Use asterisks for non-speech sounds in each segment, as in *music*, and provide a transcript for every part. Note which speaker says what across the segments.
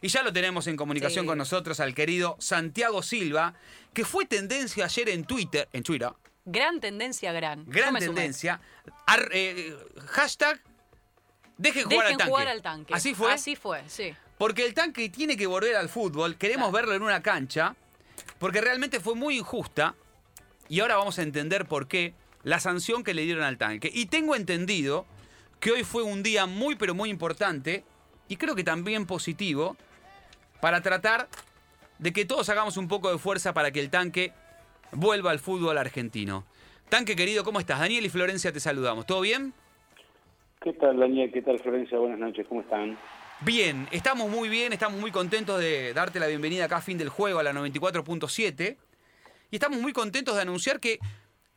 Speaker 1: Y ya lo tenemos en comunicación
Speaker 2: Sí.
Speaker 1: con nosotros al querido Santiago Silva, que fue tendencia ayer en Twitter, en Twitter,
Speaker 2: Gran tendencia, gran.
Speaker 1: Gran tendencia, ar- eh, hashtag dejen jugar,
Speaker 2: Dejen
Speaker 1: al, tanque.
Speaker 2: jugar al tanque.
Speaker 1: Así fue.
Speaker 2: Así fue, sí.
Speaker 1: Porque el tanque tiene que volver al fútbol, queremos
Speaker 2: Claro.
Speaker 1: verlo en una cancha, porque realmente fue muy injusta, y ahora vamos a entender por qué, la sanción que le dieron al tanque. Y tengo entendido que hoy fue un día muy, pero muy importante, y creo que también positivo, para tratar de que todos hagamos un poco de fuerza para que el tanque vuelva al fútbol argentino. Tanque querido, ¿cómo estás? Daniel y Florencia te saludamos. ¿Todo bien?
Speaker 3: ¿Qué tal, Daniel? ¿Qué tal, Florencia? Buenas noches, ¿cómo están?
Speaker 1: Bien, estamos muy bien, estamos muy contentos de darte la bienvenida acá a fin del juego a la 94.7 y estamos muy contentos de anunciar que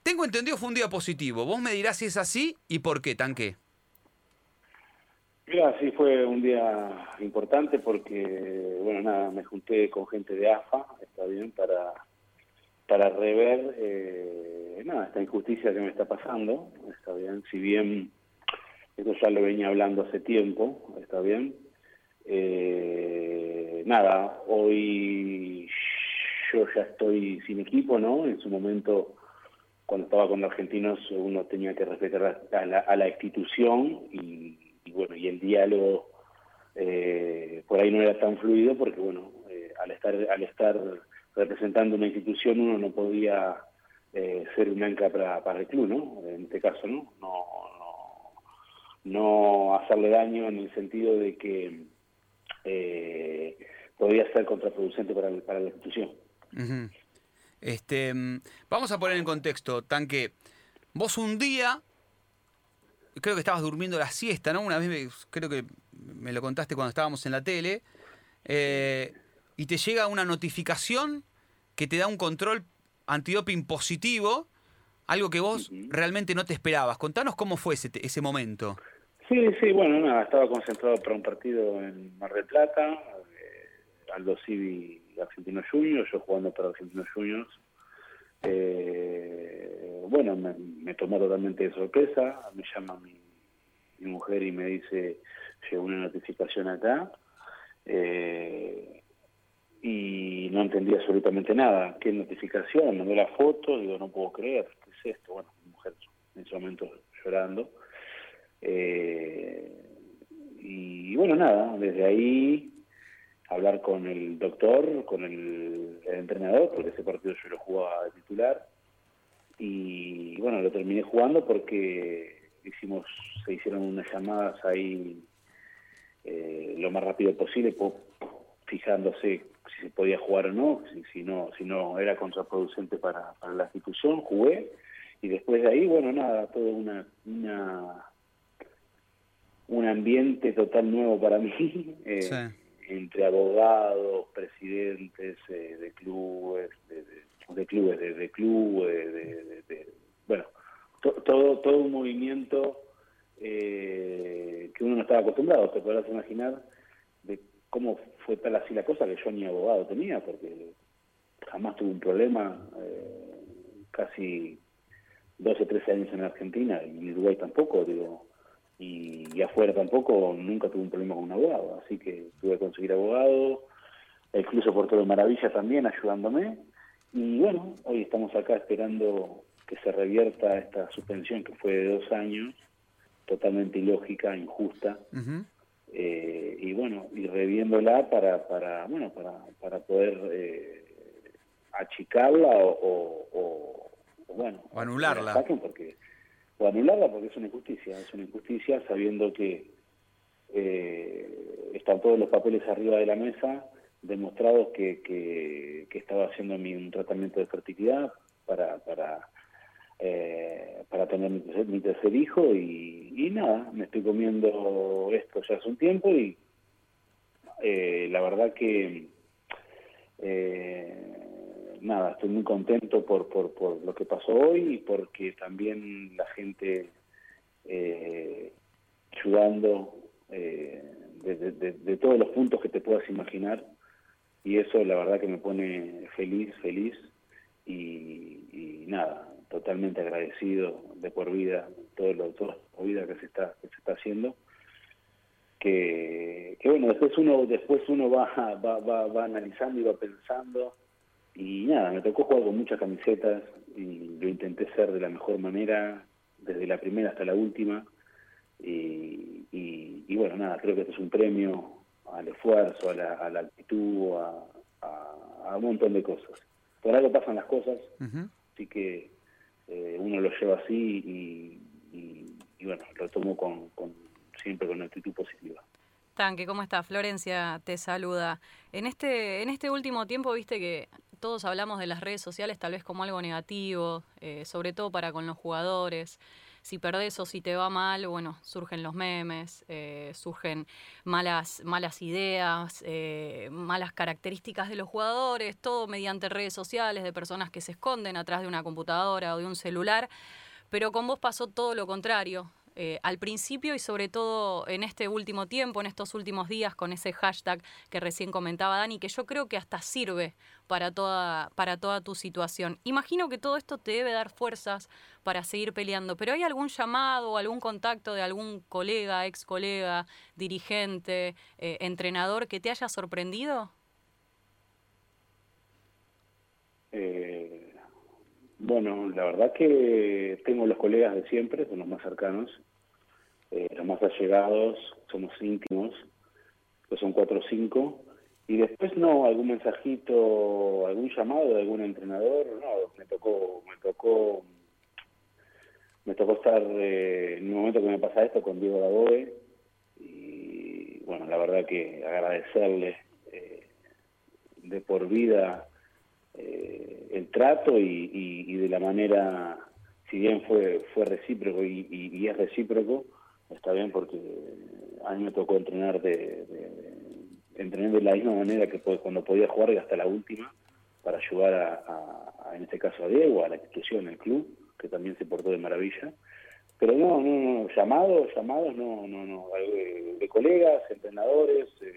Speaker 1: tengo entendido fue un día positivo. Vos me dirás si es así y por qué, tanque.
Speaker 3: Mira, sí fue un día importante porque, bueno, nada, me junté con gente de AFA, está bien, para, para rever, eh, nada, esta injusticia que me está pasando, está bien, si bien esto ya lo venía hablando hace tiempo, está bien, eh, nada, hoy yo ya estoy sin equipo, ¿no? En su momento, cuando estaba con los argentinos, uno tenía que respetar a la, a la institución y, el diálogo eh, por ahí no era tan fluido porque, bueno, eh, al estar al estar representando una institución uno no podía eh, ser un ancla para, para el club, ¿no? En este caso, ¿no? No, no, no hacerle daño en el sentido de que eh, podía ser contraproducente para, para la institución.
Speaker 1: Este, mm, vamos a poner en contexto, tanque. Vos un día, creo que estabas durmiendo la siesta, ¿no? Una vez me- creo que me lo contaste cuando estábamos en la tele, eh, y te llega una notificación que te da un control antidoping positivo, algo que vos realmente no te esperabas. Contanos cómo fue ese, ese momento.
Speaker 3: Sí, sí, bueno, nada, estaba concentrado para un partido en Mar del Plata, eh, Aldo Civi y Argentinos Juniors, yo jugando para Argentinos Juniors. Eh, bueno, me, me tomó totalmente de sorpresa, me llama mi, mi mujer y me dice, llegó una notificación acá, eh, y no entendí absolutamente nada. ¿Qué notificación? Mandó la foto, digo, no puedo creer, ¿qué es esto? Bueno, mi mujer en ese momento llorando. Eh, y bueno, nada, desde ahí hablar con el doctor, con el, entrenador, porque ese partido yo lo jugaba de titular. Y bueno, lo terminé jugando porque hicimos, se hicieron unas llamadas ahí eh, lo más rápido posible, po- fijándose si se podía jugar o no, si, si no, si no era contraproducente para, para la institución, jugué y después de ahí, bueno, nada, todo una, una un ambiente total nuevo para mí, *laughs* eh,
Speaker 1: Sí.
Speaker 3: Entre abogados, presidentes eh, de clubes, de, clubes, de, clubes, de- bueno, to- todo todo un movimiento eh, que uno no estaba acostumbrado, te podrás imaginar de cómo fue tal así la cosa que yo ni abogado tenía, porque jamás tuve un problema, eh, casi 12, 13 años en Argentina y en Uruguay tampoco, digo, y, y afuera tampoco, nunca tuve un problema con un abogado, así que tuve que conseguir abogado, el Club Soportero de Maravilla también ayudándome, y bueno, hoy estamos acá esperando que se revierta esta suspensión que fue de dos años, totalmente ilógica, injusta, eh, y bueno, y reviéndola para, para bueno, para, para poder eh, achicarla o, o- o- o, bueno,
Speaker 1: anularla.
Speaker 3: porque o anularla porque es una injusticia, es una injusticia sabiendo que eh, están todos los papeles arriba de la mesa demostrados que, que, estaba haciendo mi, un tratamiento de fertilidad para para eh, para tener mi tercer, mi tercer hijo y, y nada, me estoy comiendo esto ya hace un tiempo y eh, la verdad que eh, nada, estoy muy contento por, por, por lo que pasó hoy y porque también la gente eh, ayudando eh, de, de- todos los puntos que te puedas imaginar. Y eso la verdad que me pone feliz, feliz y, y nada, totalmente agradecido de por vida todo lo toda la vida que se está que se está haciendo. Que, bueno, después uno después uno va, va, va, analizando y va pensando y nada, me tocó jugar con muchas camisetas y lo intenté ser de la mejor manera, desde la primera hasta la última. Y, y, bueno, nada, creo que este es un premio al esfuerzo, a la, a la actitud, a, a, un montón de cosas. Por algo pasan las cosas, así que eh, uno lo lleva así y, y, bueno, lo tomo con, con siempre con actitud positiva.
Speaker 2: Tanque, ¿cómo estás? Florencia te saluda. En este, en este último tiempo, viste que todos hablamos de las redes sociales tal vez como algo negativo, eh, sobre todo para con los jugadores. Si perdés o si te va mal, bueno, surgen los memes, eh, surgen malas, malas ideas, eh, malas características de los jugadores, todo mediante redes sociales de personas que se esconden atrás de una computadora o de un celular. Pero con vos pasó todo lo contrario. Eh, al principio y sobre todo en este último tiempo, en estos últimos días, con ese hashtag que recién comentaba Dani, que yo creo que hasta sirve para toda, para toda tu situación. Imagino que todo esto te debe dar fuerzas para seguir peleando, pero ¿hay algún llamado o algún contacto de algún colega, ex colega, dirigente, eh, entrenador que te haya sorprendido?
Speaker 3: Eh, bueno, la verdad que tengo los colegas de siempre, son los más cercanos, eh, los más allegados, somos íntimos, que son cuatro o cinco, y después no, algún mensajito, algún llamado de algún entrenador, no, me tocó, me tocó, me tocó estar eh, en un momento que me pasa esto con Diego Daboe, y bueno, la verdad que agradecerle eh, de por vida eh, el trato y, de la manera, si bien fue fue recíproco y, es recíproco, está bien porque a mí me tocó entrenar de, entrenar de la misma manera que cuando podía jugar y hasta la última para ayudar a, en este caso a Diego, a la institución, al club, que también se portó de maravilla. Pero no, no, no, llamados, llamados, no, no, no, de, colegas, entrenadores, eh,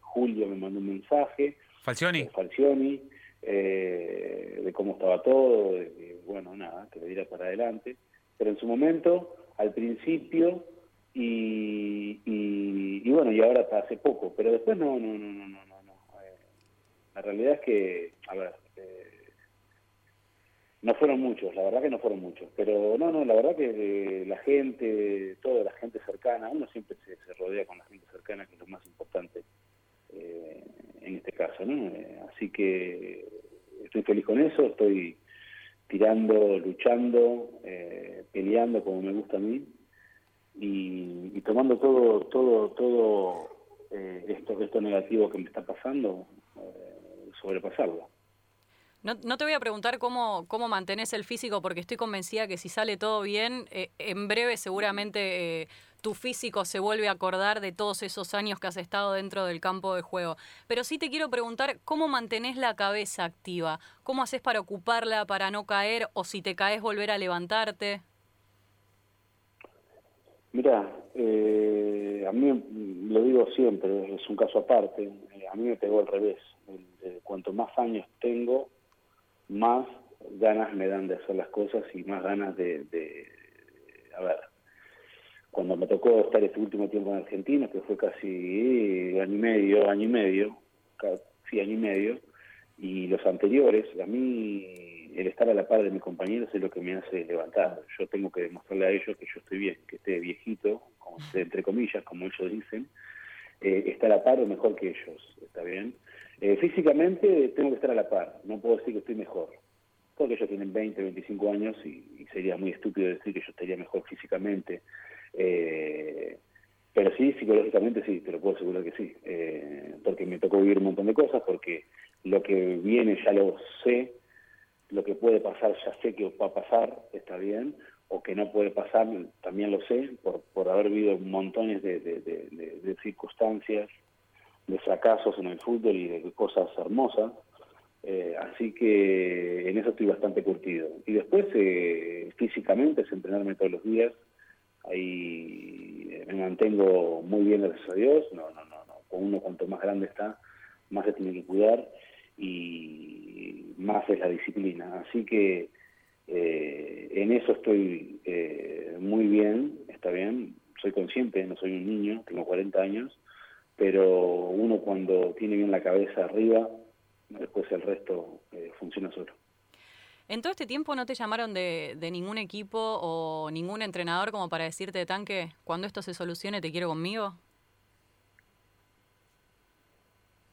Speaker 3: Julio me mandó un mensaje.
Speaker 1: Falcioni.
Speaker 3: Eh, Falcioni, eh, de cómo estaba todo, de bueno, nada, que le diera para adelante. Pero en su momento, al principio, y, y, bueno, y ahora hasta hace poco, pero después no, no, no, no, no, no. Eh, la realidad es que, a ver, eh, no fueron muchos, la verdad que no fueron muchos, pero no, no, la verdad que la gente, toda la gente cercana, uno siempre se, se rodea con la gente cercana, que es lo más importante en este caso, ¿no? así que estoy feliz con eso, estoy tirando, luchando, eh, peleando como me gusta a mí y, tomando todo, todo, todo eh, esto, esto negativo que me está pasando, eh, sobrepasarlo.
Speaker 2: No, no, te voy a preguntar cómo, cómo mantenés el físico, porque estoy convencida que si sale todo bien, eh, en breve seguramente eh, tu físico se vuelve a acordar de todos esos años que has estado dentro del campo de juego. Pero sí te quiero preguntar cómo mantenés la cabeza activa, cómo haces para ocuparla, para no caer, o si te caes volver a levantarte.
Speaker 3: Mira, eh, a mí lo digo siempre, es un caso aparte, a mí me pegó al revés. Cuanto más años tengo, más ganas me dan de hacer las cosas y más ganas de, de a ver, cuando me tocó estar este último tiempo en Argentina, que fue casi año y medio, año y medio, casi año y medio, y los anteriores, a mí el estar a la par de mis compañeros es lo que me hace levantar. Yo tengo que demostrarle a ellos que yo estoy bien, que esté viejito, entre comillas, como ellos dicen, eh, estar a la par o mejor que ellos, ¿está bien? Eh, físicamente tengo que estar a la par, no puedo decir que estoy mejor, porque ellos tienen 20, 25 años y, sería muy estúpido decir que yo estaría mejor físicamente. Eh, pero sí, psicológicamente sí, te lo puedo asegurar que sí, eh, porque me tocó vivir un montón de cosas, porque lo que viene ya lo sé, lo que puede pasar ya sé que va a pasar, está bien, o que no puede pasar, también lo sé, por, por haber vivido montones de, de circunstancias de fracasos en el fútbol y de cosas hermosas. Eh, así que en eso estoy bastante curtido. Y después, eh, físicamente, es entrenarme todos los días. Ahí eh, me mantengo muy bien, gracias a Dios. No, no, no, no. Con uno, cuanto más grande está, más se tiene que cuidar y más es la disciplina. Así que en eso estoy muy bien, está bien. soy consciente, no soy un niño, tengo 40 años, pero uno cuando tiene bien la cabeza arriba, después el resto eh, funciona solo.
Speaker 2: ¿En todo este tiempo no te llamaron de, de, ningún equipo o ningún entrenador como para decirte, Tanque, cuando esto se solucione, te quiero conmigo?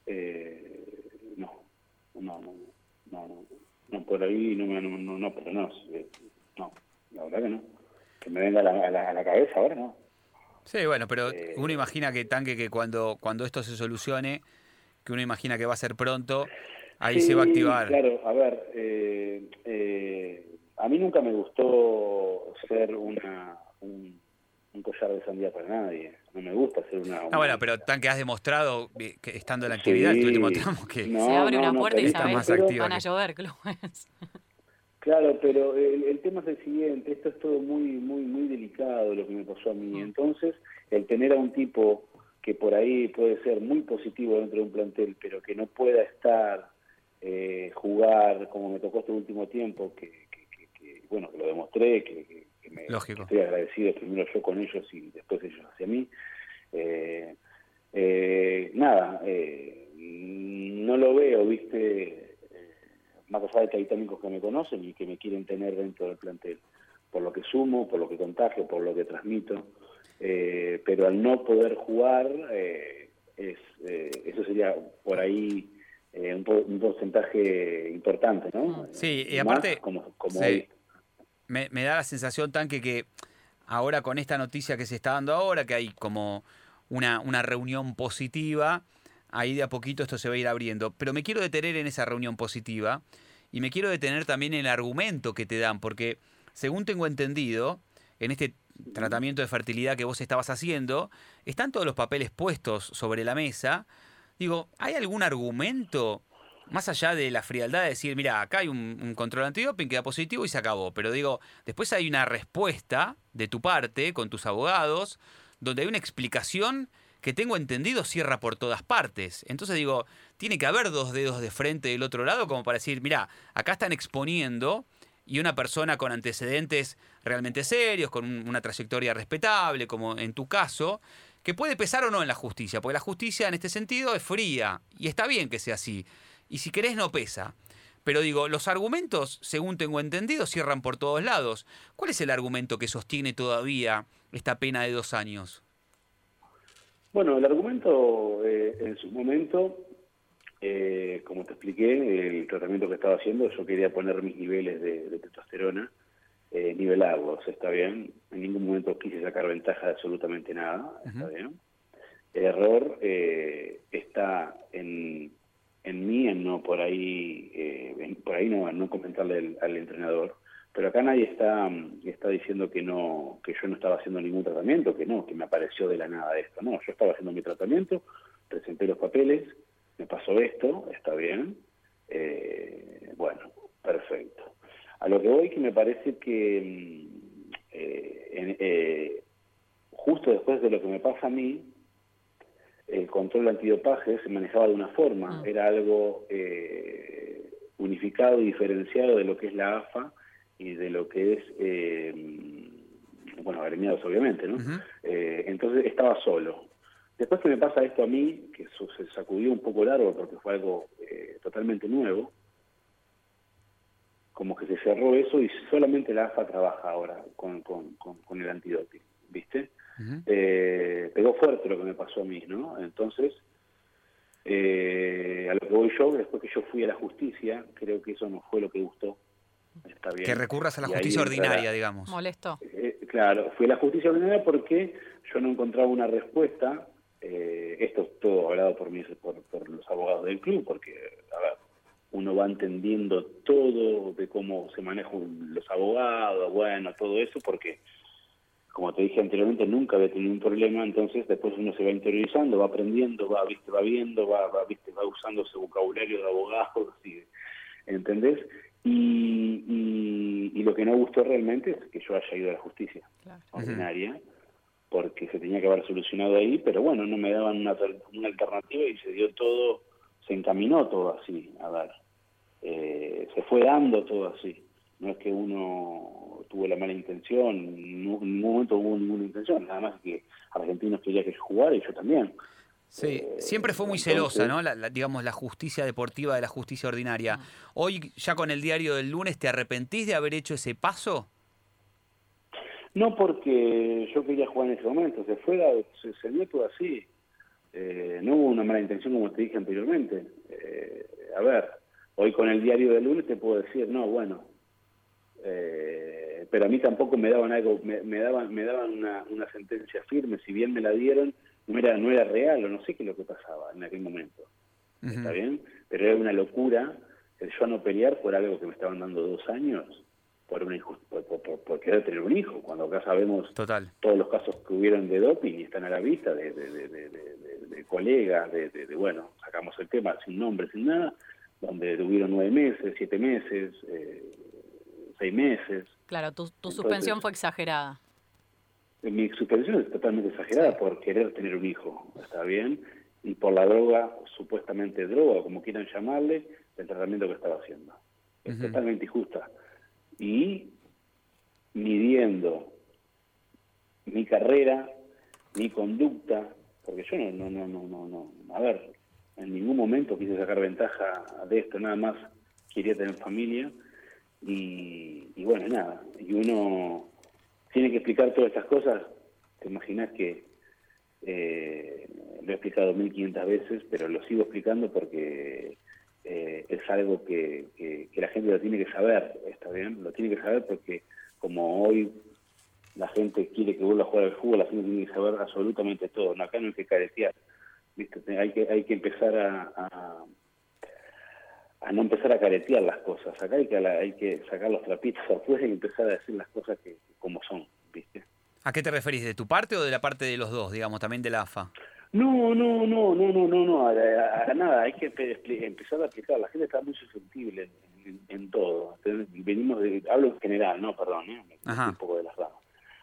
Speaker 3: Eh, no, no, no, no, no, por ahí no, no, no, no, pero no, no, la verdad que no. Que me venga a la, a la, a la cabeza ahora, no.
Speaker 1: Sí, bueno, pero eh, uno imagina que Tanque que cuando, cuando esto se solucione, que uno imagina que va a ser pronto, ahí se va a activar.
Speaker 3: Claro, a ver, eh, eh, a mí nunca me gustó ser una, un, un, collar de sandía para nadie. No me gusta ser una.
Speaker 1: No, bueno, pero Tanque has demostrado que estando en la actividad, sí, el último tramo que.
Speaker 2: No, se abre no, una puerta y sabes que van a llover clubes.
Speaker 3: Claro, pero el, el, tema es el siguiente, esto es todo muy muy muy delicado lo que me pasó a mí. Mm. Entonces, el tener a un tipo que por ahí puede ser muy positivo dentro de un plantel, pero que no pueda estar, eh, jugar como me tocó este último tiempo, que, que, que, que bueno, que lo demostré, que, me
Speaker 1: Lógico.
Speaker 3: estoy agradecido primero yo con ellos y después ellos hacia mí. Eh, eh, nada, eh, no lo veo, viste más allá de que hay técnicos que me conocen y que me quieren tener dentro del plantel, por lo que sumo, por lo que contagio, por lo que transmito, eh, pero al no poder jugar, eh, es, eh, eso sería por ahí eh, un, un, porcentaje importante, ¿no?
Speaker 1: Sí, y aparte,
Speaker 3: Más como, como
Speaker 1: sí, me, me da la sensación, Tanque, que ahora con esta noticia que se está dando ahora, que hay como una, una reunión positiva, ahí de a poquito esto se va a ir abriendo. Pero me quiero detener en esa reunión positiva y me quiero detener también en el argumento que te dan, porque según tengo entendido, en este tratamiento de fertilidad que vos estabas haciendo, están todos los papeles puestos sobre la mesa. Digo, ¿hay algún argumento más allá de la frialdad de decir, mira, acá hay un, control antidoping que da positivo y se acabó? Pero digo, después hay una respuesta de tu parte con tus abogados, donde hay una explicación que tengo entendido cierra por todas partes. Entonces digo, tiene que haber dos dedos de frente del otro lado como para decir, mira, acá están exponiendo y una persona con antecedentes realmente serios, con una trayectoria respetable, como en tu caso, que puede pesar o no en la justicia, porque la justicia en este sentido es fría y está bien que sea así. Y si querés no pesa. Pero digo, los argumentos, según tengo entendido, cierran por todos lados. ¿Cuál es el argumento que sostiene todavía esta pena de dos años?
Speaker 3: Bueno, el argumento eh, en su momento, eh, como te expliqué, el tratamiento que estaba haciendo, yo quería poner mis niveles de, de testosterona, eh, nivelarlos, está bien. En ningún momento quise sacar ventaja de absolutamente nada, está uh -huh. bien. El error eh, está en, en mí, en no por ahí, eh, en, por ahí no, no comentarle al, al entrenador pero acá nadie está, está diciendo que no que yo no estaba haciendo ningún tratamiento, que no, que me apareció de la nada esto. No, yo estaba haciendo mi tratamiento, presenté los papeles, me pasó esto, está bien, eh, bueno, perfecto. A lo que voy que me parece que eh, en, eh, justo después de lo que me pasa a mí, el control antidopaje se manejaba de una forma, ah. era algo eh, unificado y diferenciado de lo que es la AFA, y de lo que es, eh, bueno, agremiados obviamente, ¿no? Uh -huh. eh, entonces estaba solo. Después que me pasa esto a mí, que eso se sacudió un poco largo porque fue algo eh, totalmente nuevo, como que se cerró eso y solamente la AFA trabaja ahora con, con, con, con el antidoping, ¿viste? Uh -huh. eh, pegó fuerte lo que me pasó a mí, ¿no? Entonces, eh, a lo que voy yo, después que yo fui a la justicia, creo que eso no fue lo que gustó
Speaker 1: Está bien. Que recurras a la y justicia ordinaria, digamos.
Speaker 2: Molesto.
Speaker 3: Eh, claro, fui a la justicia ordinaria porque yo no encontraba una respuesta. Eh, esto es todo hablado por, mí, por, por, los abogados del club, porque, a ver, uno va entendiendo todo de cómo se manejan los abogados, bueno, todo eso, porque, como te dije anteriormente, nunca había tenido un problema, entonces después uno se va interiorizando, va aprendiendo, va, viste, va viendo, va, va, viste, va usando ese vocabulario de abogados, *laughs* y, ¿entendés? Y, y, y, lo que no gustó realmente es que yo haya ido a la justicia claro. ordinaria, porque se tenía que haber solucionado ahí, pero bueno, no me daban una, una alternativa y se dio todo, se encaminó todo así, a ver, eh, se fue dando todo así, no es que uno tuvo la mala intención, en ningún momento hubo ninguna intención, nada más que Argentinos quería que jugara y yo también.
Speaker 1: Sí, siempre fue muy celosa, ¿no? La, digamos, la justicia deportiva de la justicia ordinaria. Hoy, ya con el diario del lunes, ¿te arrepentís de haber hecho ese paso?
Speaker 3: No porque yo quería jugar en ese momento, se fuera, se, se dio todo así. Eh, no hubo una mala intención como te dije anteriormente. Eh, a ver, hoy con el diario del lunes te puedo decir, no, bueno, eh, pero a mí tampoco me daban algo, me, daban, me daban una, una sentencia firme, si bien me la dieron, no era, no era real o no sé qué es lo que pasaba en aquel momento. ¿Está bien? Pero era una locura el yo no pelear por algo que me estaban dando dos años por, una por, querer tener un hijo, cuando acá sabemos
Speaker 1: Total.
Speaker 3: todos los casos que hubieron de doping y están a la vista de, de, colegas, de, bueno, sacamos el tema sin nombre, sin nada, donde tuvieron nueve meses, siete meses, eh, seis meses.
Speaker 2: Claro, tu, suspensión fue exagerada.
Speaker 3: Mi suspensión es totalmente exagerada por querer tener un hijo, ¿está bien? Y por la droga, supuestamente droga, como quieran llamarle, el tratamiento que estaba haciendo. Es totalmente injusta. Y midiendo mi carrera, mi conducta, porque yo no, no, no, no, no, a ver, en ningún momento quise sacar ventaja de esto, nada más quería tener familia y, y bueno, nada, y uno tiene que explicar todas estas cosas, te imaginas que eh, lo he explicado 1500 veces, pero lo sigo explicando porque eh, es algo que, que, la gente lo tiene que saber, ¿está bien? Lo tiene que saber porque como hoy la gente quiere que vuelva a jugar al fútbol, la gente tiene que saber absolutamente todo, no, acá no hay que caretear, ¿viste? Hay, que, hay que empezar a a no empezar a caretear las cosas. Acá hay que, hay que sacar los trapitos afuera y empezar a decir las cosas que como son, ¿viste?
Speaker 1: ¿A qué te referís? ¿De tu parte o de la parte de los dos, digamos, también de la AFA?
Speaker 3: No, no, no, no, no, no, no, a, nada, hay que empezar a aplicar. La gente está muy susceptible en, todo. Venimos de, hablo en general, no, perdón, ¿eh? un poco de las ramas.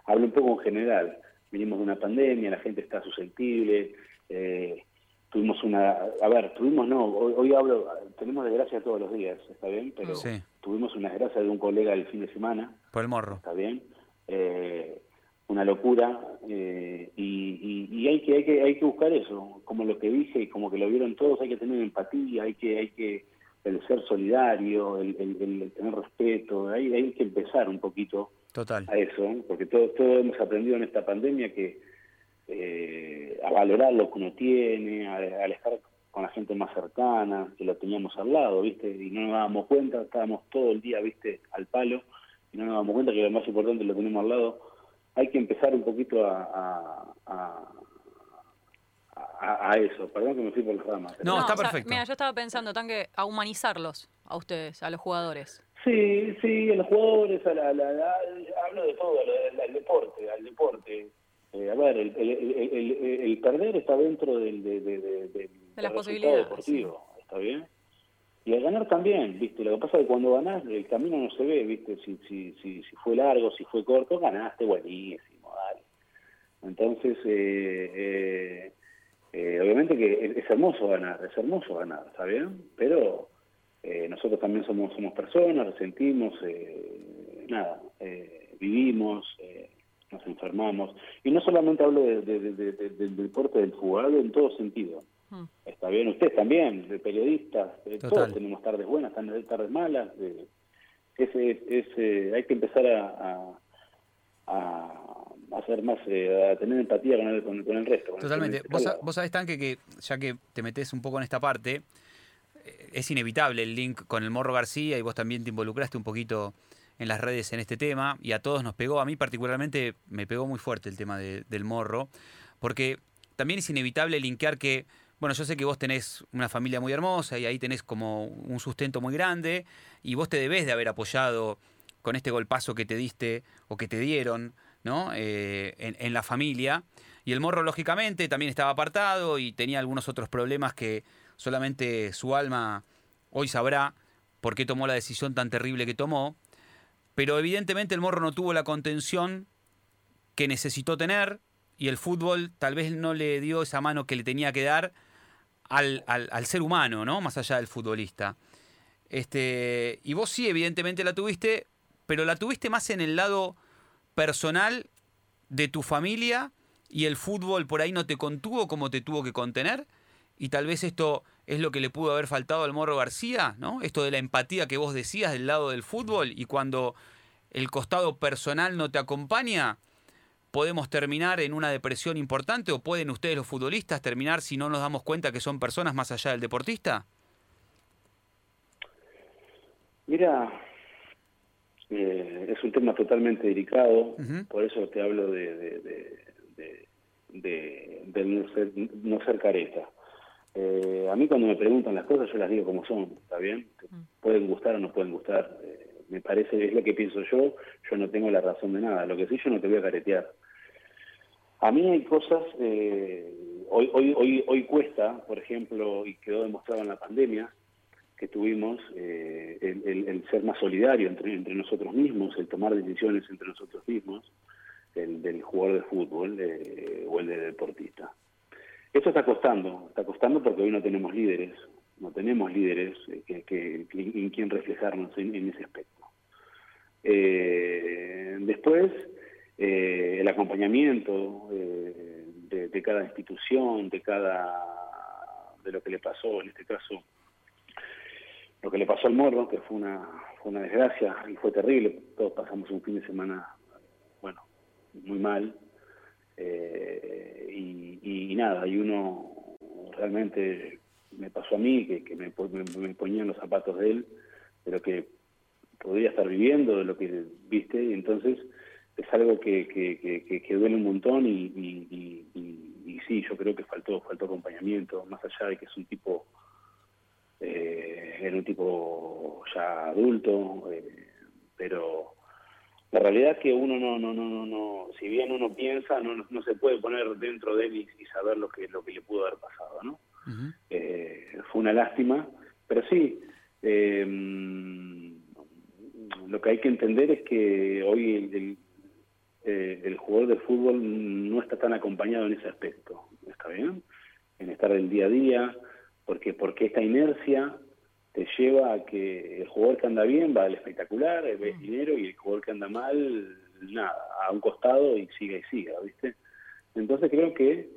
Speaker 3: Hablo un poco en general. Venimos de una pandemia, la gente está susceptible, eh, tuvimos una, a ver, tuvimos no, hoy, hablo, tenemos desgracia todos los días, está bien, pero tuvimos una desgracia de un colega el fin de semana.
Speaker 1: Por el morro.
Speaker 3: Está bien. Eh, una locura eh, y, y, hay que hay que hay que buscar eso como lo que dije y como que lo vieron todos hay que tener empatía hay que hay que el ser solidario el, el, tener respeto hay, hay que empezar un poquito
Speaker 1: Total.
Speaker 3: a eso porque todos todo hemos aprendido en esta pandemia que eh, a valorar lo que uno tiene, a, estar con la gente más cercana, que lo teníamos al lado, ¿viste? Y no nos dábamos cuenta, estábamos todo el día, ¿viste? Al palo, y no nos dábamos cuenta que lo más importante lo tenemos al lado. Hay que empezar un poquito a, a, a, eso. Perdón que me fui por las ramas.
Speaker 1: No, está perfecto.
Speaker 2: mira, yo estaba pensando, que a humanizarlos, a ustedes, a los jugadores.
Speaker 3: Sí, sí, a los jugadores, a la, hablo de todo, al deporte, al deporte. Eh, a ver, el, el, perder está dentro del, de, de, de,
Speaker 2: la posibilidad
Speaker 3: deportivo, ¿está bien? Y el ganar también, ¿viste? Lo que pasa es que cuando ganás, el camino no se ve, ¿viste? Si, si, si, si fue largo, si fue corto, ganaste, buenísimo, dale. Entonces, eh, eh, eh obviamente que es hermoso ganar, es hermoso ganar, ¿está bien? Pero eh, nosotros también somos, somos personas, resentimos, nada, vivimos, nos enfermamos. Y no solamente hablo de, del deporte del jugador en todo sentido. Hmm. Está bien, usted también, de periodistas, todos tenemos tardes buenas, tardes malas. es, eh, hay que empezar a, a, hacer más, eh, a tener empatía con el, con, el resto.
Speaker 1: Totalmente. vos, vos sabés, Tanque, que ya que te metes un poco en esta parte, eh, es inevitable el link con el Morro García y vos también te involucraste un poquito en las redes en este tema y a todos nos pegó, a mí particularmente me pegó muy fuerte el tema del morro, porque también es inevitable linkear que, bueno, yo sé que vos tenés una familia muy hermosa y ahí tenés como un sustento muy grande y vos te debés de haber apoyado con este golpazo que te diste o que te dieron, ¿no? Eh, en, en la familia. Y el morro, lógicamente, también estaba apartado y tenía algunos otros problemas que solamente su alma hoy sabrá por qué tomó la decisión tan terrible que tomó pero evidentemente el Morro no tuvo la contención que necesitó tener y el fútbol tal vez no le dio esa mano que le tenía que dar al, ser humano, ¿no? Más allá del futbolista. Este, y vos sí, evidentemente la tuviste, pero la tuviste más en el lado personal de tu familia y el fútbol por ahí no te contuvo como te tuvo que contener. Y tal vez esto es lo que le pudo haber faltado al Morro García, ¿no? Esto de la empatía que vos decías del lado del fútbol y cuando el costado personal no te acompaña, podemos terminar en una depresión importante o pueden ustedes los futbolistas terminar si no nos damos cuenta que son personas más allá del deportista?
Speaker 3: Mira, eh, es un tema totalmente delicado, por eso te hablo de, de, no, ser, no ser careta. Eh, a mí cuando me preguntan las cosas yo las digo como son, ¿está bien? Mm. Pueden gustar o no pueden gustar. Eh, me parece, es lo que pienso yo, yo no tengo la razón de nada. Lo que sí yo no te voy a caretear. A mí hay cosas, eh, hoy, hoy, hoy, hoy cuesta, por ejemplo, y quedó demostrado en la pandemia, que tuvimos el, el, ser más solidario entre, entre nosotros mismos, el tomar decisiones entre nosotros mismos, el del jugador de fútbol o el de deportista. Esto está costando, está costando porque hoy no tenemos líderes, no tenemos líderes eh, que, en quien reflejarnos en, ese aspecto. Eh, después, eh, el acompañamiento de, cada institución, de cada de lo que le pasó, en este caso, lo que le pasó al Morro, que fue una, fue una desgracia y fue terrible. Todos pasamos un fin de semana, bueno, muy mal. Y, nada, y uno realmente me pasó a mí, que, me, me, ponía en los zapatos de él, de lo que podría estar viviendo, de lo que viste, y entonces es algo que, que, que duele un montón y, y, y, sí, yo creo que faltó faltó acompañamiento, más allá de que es un tipo, eh, era un tipo ya adulto, eh, pero la realidad es que uno no, no, no, no, si bien uno piensa, no, no se puede poner dentro de él y, saber lo que, lo que le pudo haber pasado, ¿no? Eh, fue una lástima, pero sí, em, lo que hay que entender es que hoy el, eh, el, jugador de fútbol no está tan acompañado en ese aspecto, ¿está bien? En estar el día a día, porque porque esta inercia te lleva a que el jugador que anda bien va al espectacular, ves mm. dinero, y el jugador que anda mal, nada, a un costado y sigue y siga, ¿viste? Entonces creo que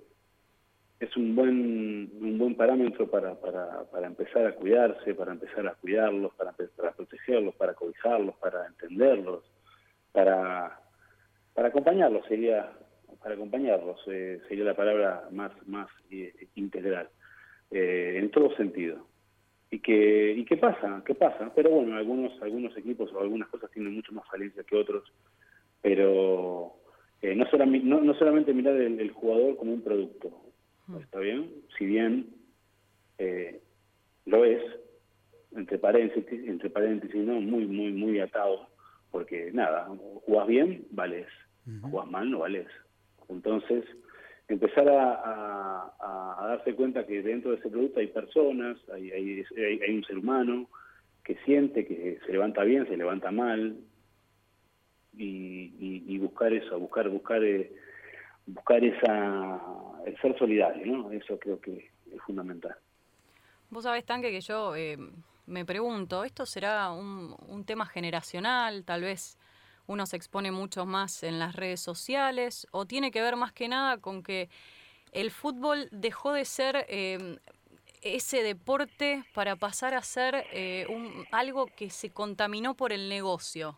Speaker 3: es un buen un buen parámetro para, para, para empezar a cuidarse, para empezar a cuidarlos, para, para protegerlos, para cobijarlos, para entenderlos, para, para acompañarlos sería para acompañarlos eh, sería la palabra más más eh, integral eh, en todo sentido y que y qué pasa qué pasa pero bueno algunos algunos equipos o algunas cosas tienen mucho más falencia que otros pero no, solamente, no, no solamente mirar el jugador como un producto ¿está bien? Si bien eh, lo es, entre paréntesis, entre paréntesis, ¿no? Muy, muy, muy atado, porque nada, jugás bien, vales, jugás mal, no vales. Entonces, empezar a, darse cuenta que dentro de ese producto hay personas, hay, hay, hay, un ser humano que siente que se levanta bien, se levanta mal, y, y, buscar eso, buscar, buscar, eh, buscar esa el ser solidario, ¿no? Eso creo que es fundamental.
Speaker 2: Vos sabés, Tanque, que yo eh, me pregunto, ¿esto será un, un, tema generacional? Tal vez uno se expone mucho más en las redes sociales, o tiene que ver más que nada con que el fútbol dejó de ser eh, ese deporte para pasar a ser eh, un, algo que se contaminó por el negocio.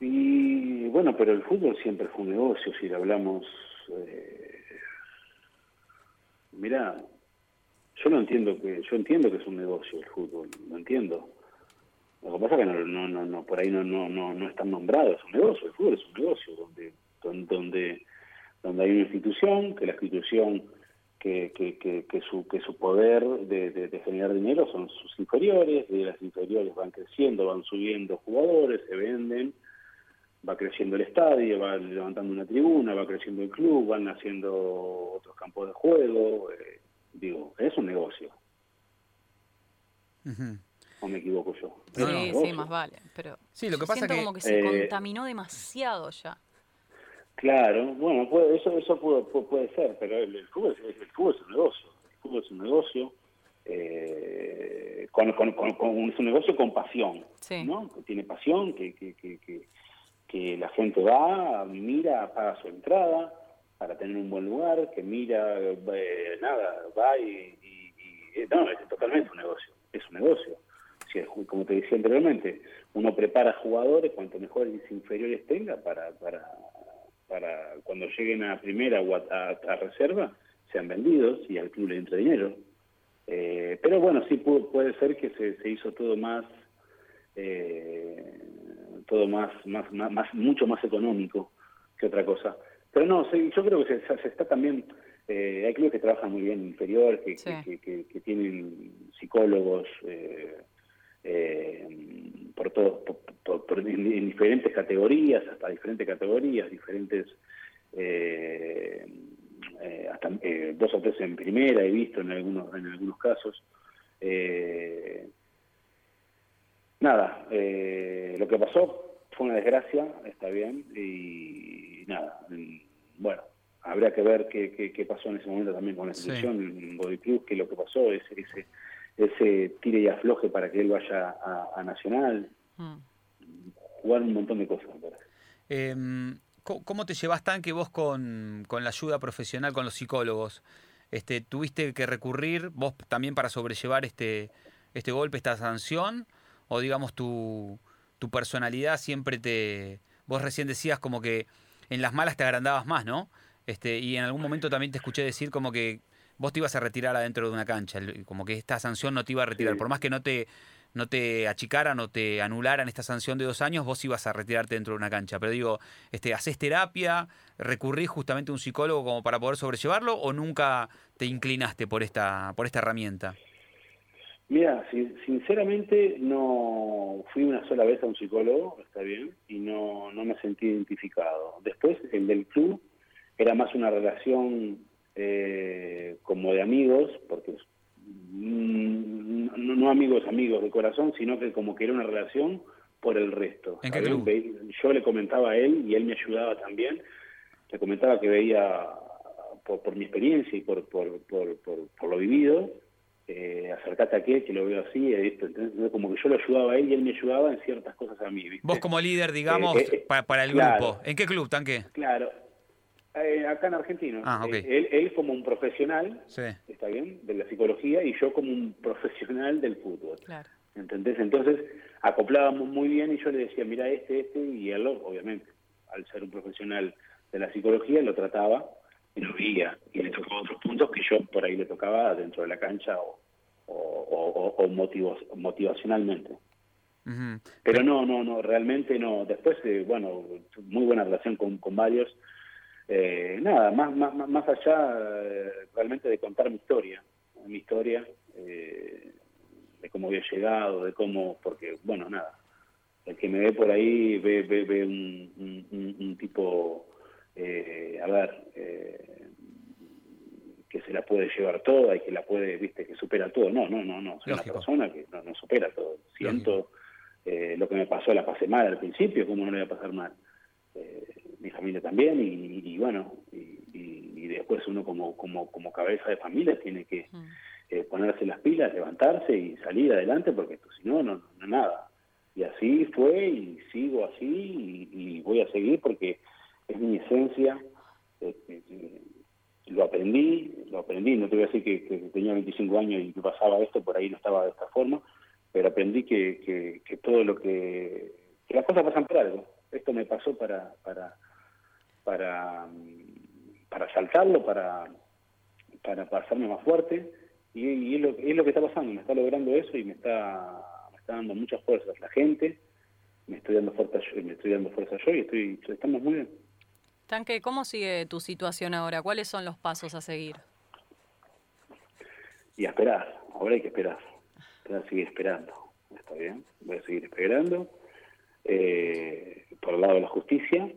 Speaker 3: Y bueno, pero el fútbol siempre fue un negocio, si le hablamos... Eh, mira, yo no entiendo que yo entiendo que es un negocio el fútbol, lo entiendo. Lo que pasa es que no, no, no, por ahí no, no, no, no están nombrados, es un negocio, el fútbol es un negocio donde, donde, donde hay una institución, que la institución que, que, que, que su, que su poder de, generar dinero son sus inferiores, de las inferiores van creciendo, van subiendo jugadores, se venden, va creciendo el estadio, va levantando una tribuna, va creciendo el club, van haciendo otros campos de juego. Eh, digo, es un negocio. ¿O me equivoco yo?
Speaker 2: Sí, sí, más vale. Pero
Speaker 1: sí, lo que pasa
Speaker 2: siento
Speaker 1: que,
Speaker 2: como que se eh, contaminó demasiado ya.
Speaker 3: Claro, bueno, eso eso puede, puede ser, pero el, fútbol, el, fútbol, es un negocio. El fútbol es un negocio. eh, con, con, con, un negocio con pasión, ¿no? Que tiene pasión, que, que, que, que, la gente va, mira, paga su entrada para tener un buen lugar, que mira, eh, nada, va y, y, no, es totalmente un negocio, es un negocio. Como te decía anteriormente, uno prepara jugadores, cuanto mejores inferiores tenga para, para, para cuando lleguen a primera o a, reserva, sean vendidos y al club le entre dinero. Eh, pero bueno, sí puede, ser que se, se hizo todo más, eh, todo más, más, más, mucho más económico que otra cosa. Pero no, yo creo que se, está también, eh, hay clubes que trabajan muy bien inferior, que, que, que, tienen psicólogos por todos, por, en, diferentes categorías, hasta diferentes categorías, diferentes eh, hasta eh, dos o tres en primera he visto en algunos en algunos casos. Eh, nada lo que pasó fue una desgracia está bien y, nada bueno habría que ver qué, qué, pasó en ese momento también con la institución en Body Club que lo que pasó es ese ese tire y afloje para que él vaya a, Nacional mm. jugar un montón de cosas
Speaker 1: em, ¿Cómo te llevas tan que vos con, la ayuda profesional, con los psicólogos? Este, ¿Tuviste que recurrir vos también para sobrellevar este, este golpe, esta sanción? ¿O digamos tu, tu personalidad siempre te... Vos recién decías como que en las malas te agrandabas más, ¿no? Este, y en algún momento también te escuché decir como que vos te ibas a retirar adentro de una cancha, como que esta sanción no te iba a retirar, por más que no te no te achicaran o te anularan esta sanción de dos años, vos ibas a retirarte dentro de una cancha. Pero digo, este, ¿haces terapia? ¿Recurrís justamente a un psicólogo como para poder sobrellevarlo o nunca te inclinaste por esta, por esta herramienta?
Speaker 3: Mira, sinceramente no fui una sola vez a un psicólogo, está bien, y no, no me sentí identificado. Después, el del club era más una relación eh, como de amigos, porque Mm, no, no, amigos, amigos de corazón, sino que como que era una relación por el resto. Yo le comentaba a él y él me ayudaba también. Le comentaba que veía, por, mi experiencia y por, por, por, por, lo vivido, eh, acercate a aquel que lo veo así, esto. Entonces, como que yo lo ayudaba a él y él me ayudaba en ciertas cosas a mí.
Speaker 1: Vos como líder, digamos, eh, eh, para, el grupo. ¿En qué club, Tanque?
Speaker 3: Claro, eh, acá en Argentina.
Speaker 1: Ah,
Speaker 3: eh, él, como un profesional, está bien, de la psicología, y yo como un profesional del fútbol. Claro. ¿Entendés? Entonces acoplábamos muy bien y yo le decía, mira este, este, y él, obviamente, al ser un profesional de la psicología, lo trataba y lo veía, y le tocaba otros puntos que yo por ahí le tocaba dentro de la cancha o, o, motivacionalmente. Pero no, no, no, realmente no. Después, eh, bueno, muy buena relación con, con varios eh, nada, más, más, más allá eh, realmente de contar mi historia, mi historia, eh, de cómo había llegado, de cómo, porque, bueno, nada, el que me ve por ahí ve, ve, ve un, tipo, a ver, que se la puede llevar toda y que la puede, viste, que supera todo. No, no, no, no, soy una persona que no, supera todo. Siento lo que me pasó, la pasé mal al principio, ¿cómo no le iba a pasar mal? Mi familia también y, bueno y, después uno como como como cabeza de familia tiene que mm. eh, ponerse las pilas levantarse y salir adelante porque si no no no nada. Y así fue y sigo así y, voy a seguir porque es mi esencia este, lo aprendí lo aprendí. No te voy a decir que, tenía 25 años y que pasaba esto por ahí no estaba de esta forma pero aprendí que, que, todo lo que que las cosas pasan por algo. Esto me pasó para para para, para saltarlo, para, para pasarme más fuerte, y, es, lo, es, lo, que está pasando, me está logrando eso y me está, me está dando muchas fuerzas la gente, me estoy dando fuerza yo, me estoy dando fuerza yo y estoy, estamos muy bien.
Speaker 2: Tanque, ¿cómo sigue tu situación ahora? ¿Cuáles son los pasos a seguir?
Speaker 3: Y a esperar, ahora hay que esperar, voy a seguir esperando, está bien, voy a seguir esperando, eh, por el lado de la justicia,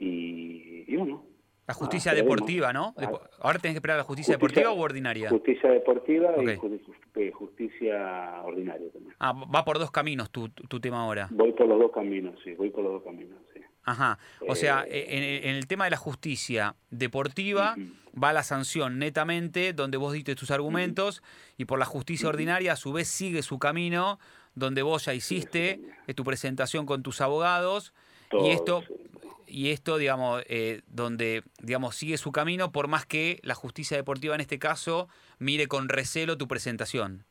Speaker 3: y, bueno.
Speaker 1: La justicia deportiva, ¿no? ¿Ahora tenés que esperar la justicia, deportiva o ordinaria?
Speaker 3: Justicia deportiva y justicia ordinaria también.
Speaker 1: Ah, va por dos caminos tu, tu tema ahora.
Speaker 3: Voy por los dos caminos, sí, voy por los dos caminos, sí.
Speaker 1: Ajá, o sea, eh, en, el tema de la justicia deportiva, va la sanción netamente, donde vos diste tus argumentos, y por la justicia ordinaria, a su vez, sigue su camino, donde vos ya hiciste eh, tu presentación con tus abogados,
Speaker 3: Todo,
Speaker 1: y esto,
Speaker 3: sí.
Speaker 1: Y esto, digamos, eh, donde, digamos, sigue su camino, por más que la justicia deportiva en este caso mire con recelo tu presentación.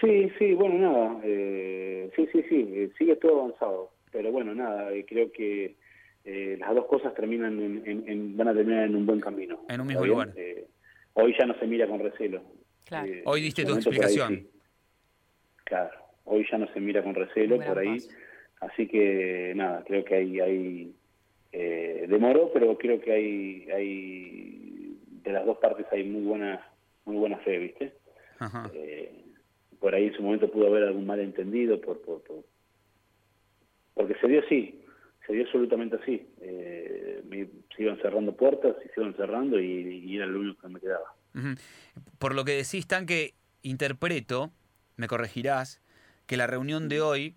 Speaker 3: Sí, sí, bueno, nada, eh, sí, sí, sí, eh, sigue todo avanzado, pero bueno, nada, eh, creo que eh, las dos cosas terminan en, en- en- van a terminar en un buen camino.
Speaker 1: En un
Speaker 3: ¿está
Speaker 1: mismo lugar.
Speaker 3: Eh, hoy ya no se mira con recelo.
Speaker 2: Claro.
Speaker 3: Eh,
Speaker 1: Hoy diste tu
Speaker 3: ahí
Speaker 1: explicación.
Speaker 3: sí. Claro, hoy ya no se mira con recelo por ahí,
Speaker 2: paso.
Speaker 3: Así que nada, creo que hay, hay eh, demoró, pero creo que hay, hay de las dos partes hay muy buena, muy buena fe, ¿viste?
Speaker 1: Ajá.
Speaker 3: Eh, por ahí en su momento pudo haber algún malentendido por, por, por- porque se dio así se dio absolutamente así Eh, me- se iban cerrando puertas y se iban cerrando y, y era lo único que me quedaba.
Speaker 1: Por lo que decís, Tanque, interpreto, me corregirás, que la reunión de hoy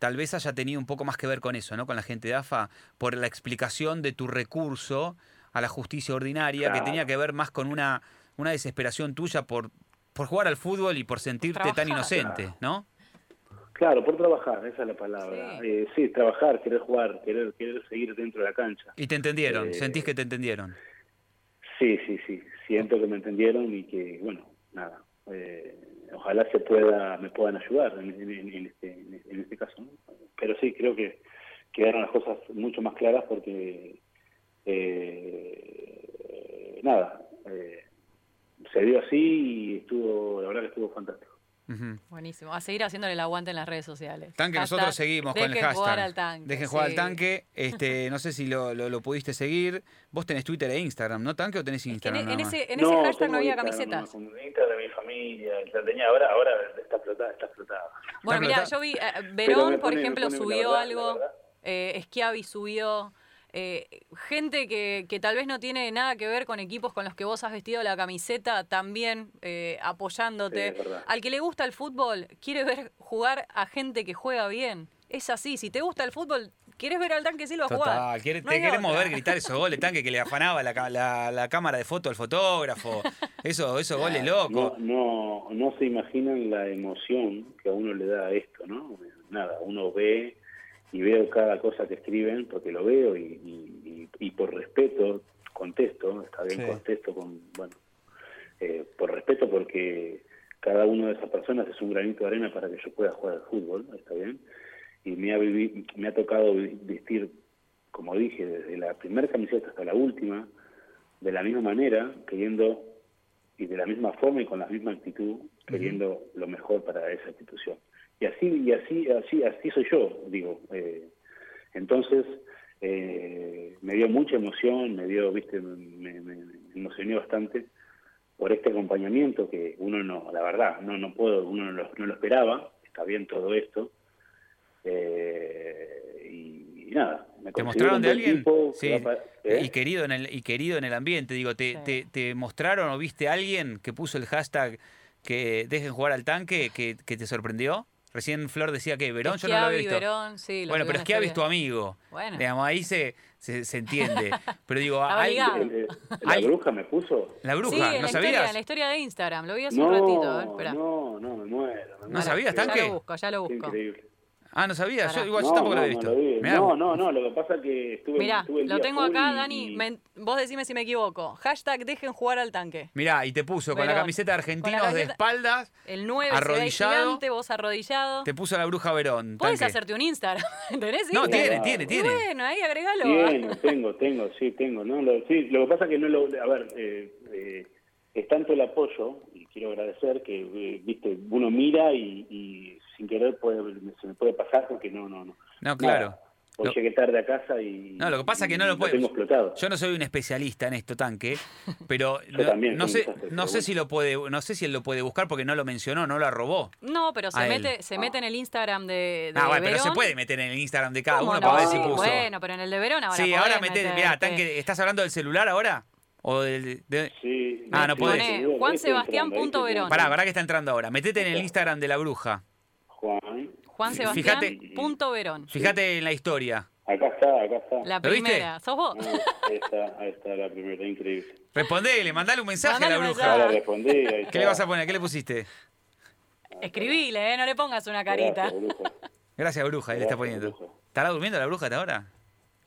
Speaker 1: tal vez haya tenido un poco más que ver con eso, ¿no? Con la gente de AFA, por la explicación de tu recurso a la justicia ordinaria, que tenía que ver más con una, una desesperación tuya por, por jugar al fútbol y por sentirte tan inocente, ¿no?
Speaker 3: claro por trabajar esa es la palabra
Speaker 2: Sí.
Speaker 3: Eh, sí trabajar querer jugar querer querer seguir dentro de la cancha
Speaker 1: Y te entendieron,
Speaker 3: Eh,
Speaker 1: sentís que te entendieron.
Speaker 3: Sí, sí, sí. Siento que me entendieron y que, bueno, nada. eh, ojalá se pueda, me puedan ayudar en, en- en este, en este caso. Pero sí, creo que quedaron las cosas mucho más claras porque, eh, nada, eh, se dio así y estuvo, la verdad que estuvo fantástico.
Speaker 2: Buenísimo. A seguir haciéndole el aguante en las redes sociales.
Speaker 1: Tanque, nosotros seguimos con el
Speaker 2: dejen
Speaker 1: hashtag.
Speaker 2: jugar al tanque.
Speaker 1: Dejen jugar al tanque. *laughs* Este, no sé si lo, lo, lo pudiste seguir. Vos tenés Twitter e Instagram, ¿no, Tanque? ¿O tenés
Speaker 2: Es que en,
Speaker 1: Instagram?
Speaker 2: en
Speaker 1: nada más?
Speaker 2: ese, en ese hashtag no había
Speaker 3: Instagram,
Speaker 2: camisetas.
Speaker 3: no, Instagram de mi familia, la tenía ahora, ahora está explotada, está explotada.
Speaker 2: Bueno,
Speaker 1: explotado.
Speaker 2: yo vi, eh, Verón, por ejemplo, subió algo, eh, Schiavi subió, eh, gente que, que tal vez no tiene nada que ver con equipos con los que vos has vestido la camiseta, también eh, apoyándote.
Speaker 3: Sí.
Speaker 2: Al que le gusta el fútbol, quiere ver jugar a gente que juega bien. Es así, si te gusta el fútbol, quieres ver al tanque Silva jugar.
Speaker 1: Total, quiere-
Speaker 2: No
Speaker 1: te queremos
Speaker 2: otra.
Speaker 1: ver gritar esos goles, tanque que le afanaba la, la- la cámara de foto al fotógrafo. Eso, esos goles locos.
Speaker 3: No, no, no se imaginan la emoción que a uno le da esto, ¿no? Nada, uno ve y veo cada cosa que escriben, porque lo veo y, y- y- y por respeto contesto, está bien
Speaker 1: Sí.
Speaker 3: contesto con, bueno, eh, por respeto porque cada una de esas personas es un granito de arena para que yo pueda jugar al fútbol, está bien, y me ha, vivi- me ha tocado vestir, como dije, desde la primera camiseta hasta la última, de la misma manera, queriendo y de la misma forma y con la misma actitud, queriendo lo mejor para esa institución. Y así, y así, así, así soy yo, digo. eh, entonces, eh, me dio mucha emoción, me dio, viste, me, me- me emocioné bastante por este acompañamiento que uno no, la verdad, no, no puedo, uno no lo, no lo esperaba, está bien todo esto. eh, y, y nada, me
Speaker 1: ¿Te mostraron de alguien?
Speaker 3: tipo que
Speaker 1: Sí.
Speaker 3: ¿eh?
Speaker 1: Y querido en el y querido en el ambiente, digo, te,
Speaker 2: Sí.
Speaker 1: te, te mostraron o viste a alguien que puso el hashtag que dejen jugar al tanque que, que te sorprendió? Recién Flor decía que Verón yo no lo había visto.
Speaker 2: Verón, sí, lo
Speaker 1: bueno, pero
Speaker 2: en
Speaker 1: es que es tu
Speaker 2: historia.
Speaker 1: amigo.
Speaker 2: Bueno.
Speaker 1: Digamos, ahí se, se, se entiende. *laughs* Pero digo, hay-
Speaker 3: La bruja me puso.
Speaker 1: la bruja,
Speaker 2: sí,
Speaker 1: ¿no
Speaker 2: la, historia,
Speaker 1: sabías?
Speaker 2: en la historia de Instagram, lo vi hace
Speaker 3: No,
Speaker 2: un ratito. A ver, espera.
Speaker 3: no, no, me muero. me muero.
Speaker 1: sabías,
Speaker 2: ya
Speaker 1: tanque?
Speaker 2: lo busco, ya lo busco.
Speaker 3: increíble.
Speaker 1: Ah, no sabías. Yo igual yo tampoco
Speaker 3: no,
Speaker 1: lo he
Speaker 3: no
Speaker 1: visto. Mirá,
Speaker 3: No, no, no, lo que pasa es que estuve,
Speaker 2: Mirá,
Speaker 3: estuve el
Speaker 2: lo
Speaker 3: día
Speaker 2: tengo acá,
Speaker 3: y-
Speaker 2: Dani. vos decime si me equivoco. Hashtag dejen jugar al tanque.
Speaker 1: Mirá, y te puso con la camiseta de argentinos de espaldas,
Speaker 2: El 9 se ve
Speaker 1: Arrodillado.
Speaker 2: gigante, vos arrodillado.
Speaker 1: te puso la bruja Verón.
Speaker 2: Podés
Speaker 1: tanque.
Speaker 2: hacerte un Instagram. *laughs* ¿Tenés
Speaker 1: No,
Speaker 2: Instagram?
Speaker 1: tiene, tiene, tiene.
Speaker 2: Bueno, ahí agregalo.
Speaker 3: Tiene, tengo, tengo, sí, tengo. ¿no? Lo, sí, lo que pasa es que no lo. A ver, eh, eh, es tanto el apoyo, y quiero agradecer, que, eh, viste, uno mira y, y sin querer puede, se me puede pasar porque no, no, no.
Speaker 1: No, claro.
Speaker 3: Nada. Hoy
Speaker 1: Lo-
Speaker 3: llegué tarde a casa y.
Speaker 1: No, lo que pasa es que no lo puede.
Speaker 3: tengo explotado.
Speaker 1: Yo no soy un especialista en esto, tanque, pero *laughs*
Speaker 3: Yo
Speaker 1: no,
Speaker 3: también
Speaker 1: no sé,
Speaker 3: desastre,
Speaker 1: no sé
Speaker 3: bueno.
Speaker 1: si lo puede, no sé si él lo puede buscar porque no lo mencionó, no lo arrobó.
Speaker 2: No, pero se
Speaker 1: él.
Speaker 2: mete, se mete en el Instagram de, de
Speaker 1: Ah, bueno, pero se puede meter en el Instagram de cada
Speaker 2: ¿Cómo
Speaker 1: uno
Speaker 2: no?
Speaker 1: para ver si
Speaker 2: Sí,
Speaker 1: puso.
Speaker 2: Bueno, pero en el de Verón ahora
Speaker 1: sí,
Speaker 2: podés
Speaker 1: ahora mete, mirá,
Speaker 2: meterte.
Speaker 1: tanque, ¿estás hablando del celular ahora? O del de-
Speaker 3: Sí,
Speaker 1: Ah, no
Speaker 3: sí,
Speaker 1: podés.
Speaker 2: Juan Sebastián punto
Speaker 3: estoy
Speaker 2: Verón.
Speaker 1: Pará, pará que está entrando ahora. Metete en el Instagram de la bruja.
Speaker 3: Juan.
Speaker 2: Juan Sebastián
Speaker 1: fíjate-
Speaker 2: punto Verón.
Speaker 1: Fíjate en la historia.
Speaker 3: Acá está, acá está.
Speaker 2: La
Speaker 1: ¿Lo viste?
Speaker 2: primera. ¿Sos vos?
Speaker 3: Ah, Ahí está, ahí está la primera, increíble.
Speaker 1: Respondele, mandale un mensaje
Speaker 2: Mandale
Speaker 1: a la bruja.
Speaker 3: Ahora respondí. ahí
Speaker 1: ¿Qué le vas a poner? ¿Qué le pusiste?
Speaker 2: Escribile, ¿eh? No le pongas una carita.
Speaker 3: Gracias, bruja.
Speaker 1: Gracias, bruja, ahí le está poniendo.
Speaker 3: bruja.
Speaker 1: ¿Estará durmiendo la bruja hasta ahora?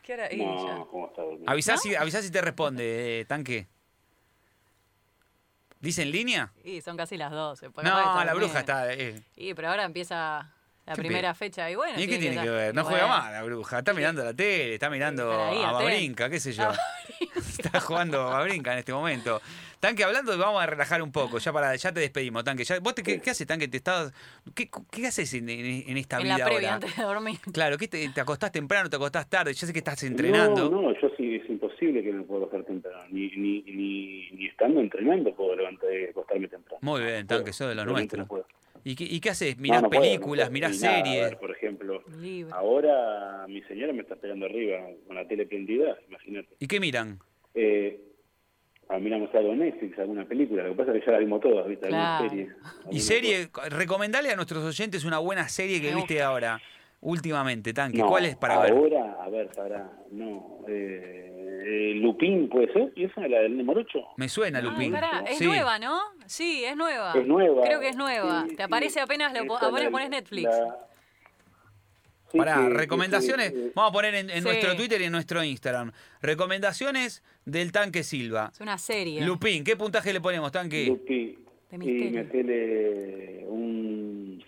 Speaker 2: ¿Qué hora?
Speaker 3: No. ¿cómo está durmiendo?
Speaker 1: Avisá, si, avisá si te responde, eh, tanque. ¿Dice en línea?
Speaker 2: Y son casi las 12. porque
Speaker 1: No, la bruja está. eh.
Speaker 2: Y pero ahora empieza la
Speaker 1: ¿Qué
Speaker 2: primera fecha y bueno.
Speaker 1: ¿Y qué tiene que ver? No juega más la bruja. Está mirando la tele, está mirando
Speaker 2: ahí,
Speaker 1: a. Babrinca, qué sé yo. *laughs* Está jugando a Babrinca en este momento. Tanque, hablando, vamos a relajar un poco. Ya para, ya te despedimos, Tanque. Ya- ¿Vos te- qué, qué haces, Tanque? ¿Te estás, qué, qué haces en, en- en esta
Speaker 2: En
Speaker 1: vida
Speaker 2: la previa
Speaker 1: ahora?
Speaker 2: antes de dormir.
Speaker 1: Claro, ¿qué te, te acostás temprano, te acostás tarde? Yo sé que estás entrenando.
Speaker 3: No, no, yo sí, es imposible que me pueda acostar temprano. Ni, ni, ni, ni estando entrenando puedo levantar, acostarme temprano.
Speaker 1: Muy bien,
Speaker 3: No puedo,
Speaker 1: Tanque, sos de
Speaker 3: realmente
Speaker 1: nuestros.
Speaker 3: no puedo.
Speaker 1: ¿Y qué, y qué haces?
Speaker 3: No,
Speaker 1: ¿Mirás
Speaker 3: no puedo, no
Speaker 1: películas,
Speaker 3: puedo.
Speaker 1: mirás series?
Speaker 3: ver, por ejemplo,
Speaker 2: Libre.
Speaker 3: ahora mi señora me está esperando arriba con la tele prendida, imagínate.
Speaker 1: ¿Y qué miran?
Speaker 3: Eh, ah, miramos algo en Netflix, alguna película. Lo que pasa es que ya la vimos todas, ¿viste? Alguna
Speaker 2: Claro.
Speaker 3: serie.
Speaker 1: Y serie, recomendale a nuestros oyentes una buena serie que viste ahora, últimamente, Tanque.
Speaker 3: No,
Speaker 1: ¿Cuál es para ver?
Speaker 3: ahora, a ver, para, no, eh, eh, Lupín puede ser, ¿y esa es la del Morocho?
Speaker 1: Me suena,
Speaker 2: Ay,
Speaker 1: Lupín.
Speaker 2: pará, es
Speaker 1: Sí.
Speaker 2: nueva, ¿no? Sí, es nueva.
Speaker 3: Es nueva.
Speaker 2: Creo que es nueva.
Speaker 3: Sí,
Speaker 2: Te
Speaker 3: sí.
Speaker 2: aparece apenas lo apenas pones Netflix.
Speaker 3: la- Sí,
Speaker 1: Pará, recomendaciones.
Speaker 3: sí, sí.
Speaker 1: Vamos a poner en, en
Speaker 2: Sí.
Speaker 1: nuestro Twitter y en nuestro Instagram. Recomendaciones del Tanque Silva.
Speaker 2: Es una serie.
Speaker 1: Lupín, ¿qué puntaje le ponemos, Tanque?
Speaker 3: Lupi,
Speaker 2: De
Speaker 3: y metele un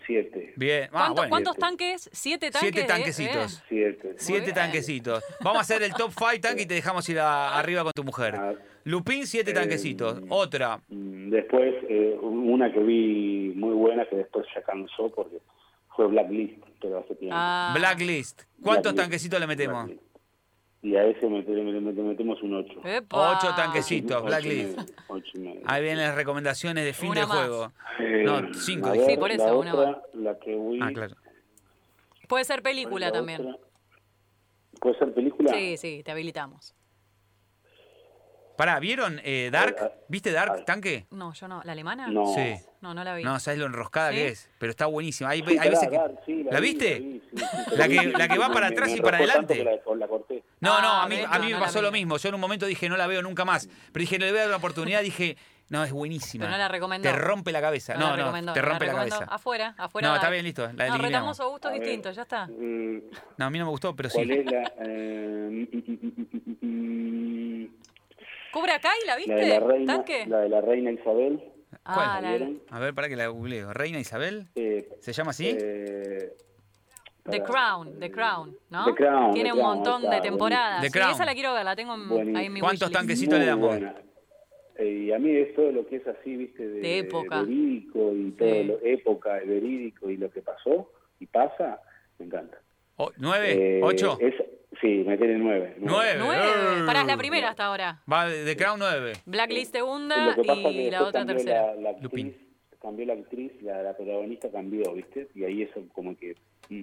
Speaker 3: 7.
Speaker 1: Bien. Ah,
Speaker 2: ¿Cuánto-
Speaker 1: bueno.
Speaker 2: ¿Cuántos tanques? ¿Siete tanques?
Speaker 1: Siete
Speaker 2: Eh,
Speaker 1: tanquecitos.
Speaker 2: eh.
Speaker 3: 7.
Speaker 1: Siete
Speaker 2: bien.
Speaker 1: tanquecitos. Vamos a hacer el top 5 tanque y te dejamos ir a- arriba con tu mujer.
Speaker 3: Ah,
Speaker 1: Lupín, siete
Speaker 3: eh,
Speaker 1: tanquecitos. Otra.
Speaker 3: Mm, Después, eh, una que vi muy buena que después ya cansó porque fue Blacklist, pero hace tiempo.
Speaker 2: Ah,
Speaker 1: Blacklist. ¿Cuántos
Speaker 3: Blacklist.
Speaker 1: tanquecitos le metemos?
Speaker 3: Blacklist. Y a ese metemos un 8.
Speaker 2: epa.
Speaker 1: Ocho tanquecitos. Blacklist. Ahí vienen las recomendaciones de fin
Speaker 2: Una
Speaker 1: del
Speaker 2: más.
Speaker 1: juego. No, cinco,
Speaker 3: Eh,
Speaker 1: dije.
Speaker 3: ver,
Speaker 2: Sí, por eso,
Speaker 3: la
Speaker 2: una
Speaker 3: otra, la que
Speaker 1: Ah, claro.
Speaker 2: Puede ser película
Speaker 3: la
Speaker 2: también.
Speaker 3: otra- ¿Puede ser película?
Speaker 2: Sí, sí, te habilitamos.
Speaker 1: Pará, ¿vieron eh, Dark?
Speaker 3: Ah,
Speaker 1: ¿Viste Dark,
Speaker 3: ah.
Speaker 1: tanque?
Speaker 2: No, yo no. ¿La alemana?
Speaker 3: No.
Speaker 1: Sí.
Speaker 2: No, no la vi.
Speaker 1: No, sabes lo enroscada
Speaker 2: ¿Sí?
Speaker 1: que es, pero está buenísima. Hay,
Speaker 3: Sí,
Speaker 1: hay
Speaker 3: pará,
Speaker 1: veces que...
Speaker 3: Sí,
Speaker 1: ¿La
Speaker 3: vi,
Speaker 1: viste?
Speaker 3: vi, sí, sí, pero
Speaker 1: La que- la que va para atrás
Speaker 3: me
Speaker 1: y para adelante.
Speaker 3: La, la corté.
Speaker 1: No, no,
Speaker 2: Ah,
Speaker 1: a mí,
Speaker 2: ves,
Speaker 1: a mí
Speaker 2: no,
Speaker 1: me
Speaker 2: no la
Speaker 1: pasó lo mismo. Yo en un momento dije, no la veo nunca más. Pero dije, le voy a dar una oportunidad. Dije, no, es buenísima.
Speaker 2: Pero no la recomendó.
Speaker 1: Te rompe la cabeza.
Speaker 2: la
Speaker 1: No, no, te
Speaker 2: la
Speaker 1: rompe la cabeza.
Speaker 2: Afuera, afuera.
Speaker 1: No, está bien, listo, la
Speaker 2: No, retamos a gustos
Speaker 3: A ver.
Speaker 2: distintos, ya está.
Speaker 3: Mm,
Speaker 1: No, a mí no me gustó, pero
Speaker 3: ¿Cuál
Speaker 1: sí.
Speaker 3: es la...? *laughs* eh,
Speaker 2: ¿Cobra Kai la
Speaker 3: la
Speaker 2: viste?
Speaker 3: de la reina,
Speaker 2: ¿Tanque?
Speaker 3: la de la reina Isabel.
Speaker 2: Ah, la,
Speaker 3: ¿vieron?
Speaker 1: A ver, para que la googleo. ¿Reina Isabel?
Speaker 3: Eh,
Speaker 1: ¿Se llama así?
Speaker 3: eh,
Speaker 2: The
Speaker 3: pará,
Speaker 2: Crown, The Crown, ¿no?
Speaker 3: The Crown,
Speaker 2: Tiene
Speaker 3: The
Speaker 2: un
Speaker 3: Crown,
Speaker 2: montón
Speaker 3: está,
Speaker 2: de temporadas.
Speaker 1: The
Speaker 2: Sí,
Speaker 1: Crown.
Speaker 2: esa la quiero ver, la tengo en,
Speaker 3: Buenísimo.
Speaker 2: ahí en mi
Speaker 1: ¿Cuántos tanquecitos le damos?
Speaker 3: Eh, y a mí es todo lo que es así, viste, de,
Speaker 2: De época.
Speaker 3: verídico y todo
Speaker 2: Sí.
Speaker 3: lo época, de verídico y lo que pasó y pasa, me encanta.
Speaker 1: O- ¿Nueve?
Speaker 3: Eh,
Speaker 1: ¿Ocho?
Speaker 3: es- sí, me tiene nueve.
Speaker 1: Nueve.
Speaker 2: Nueve. Pará, es la primera hasta ahora.
Speaker 1: Va de The Crown 9.
Speaker 2: Blacklist segunda y la otra tercera.
Speaker 3: La, la
Speaker 1: Lupin.
Speaker 3: actriz, cambió la actriz, la, la protagonista cambió, ¿viste? Y ahí eso como que... mm.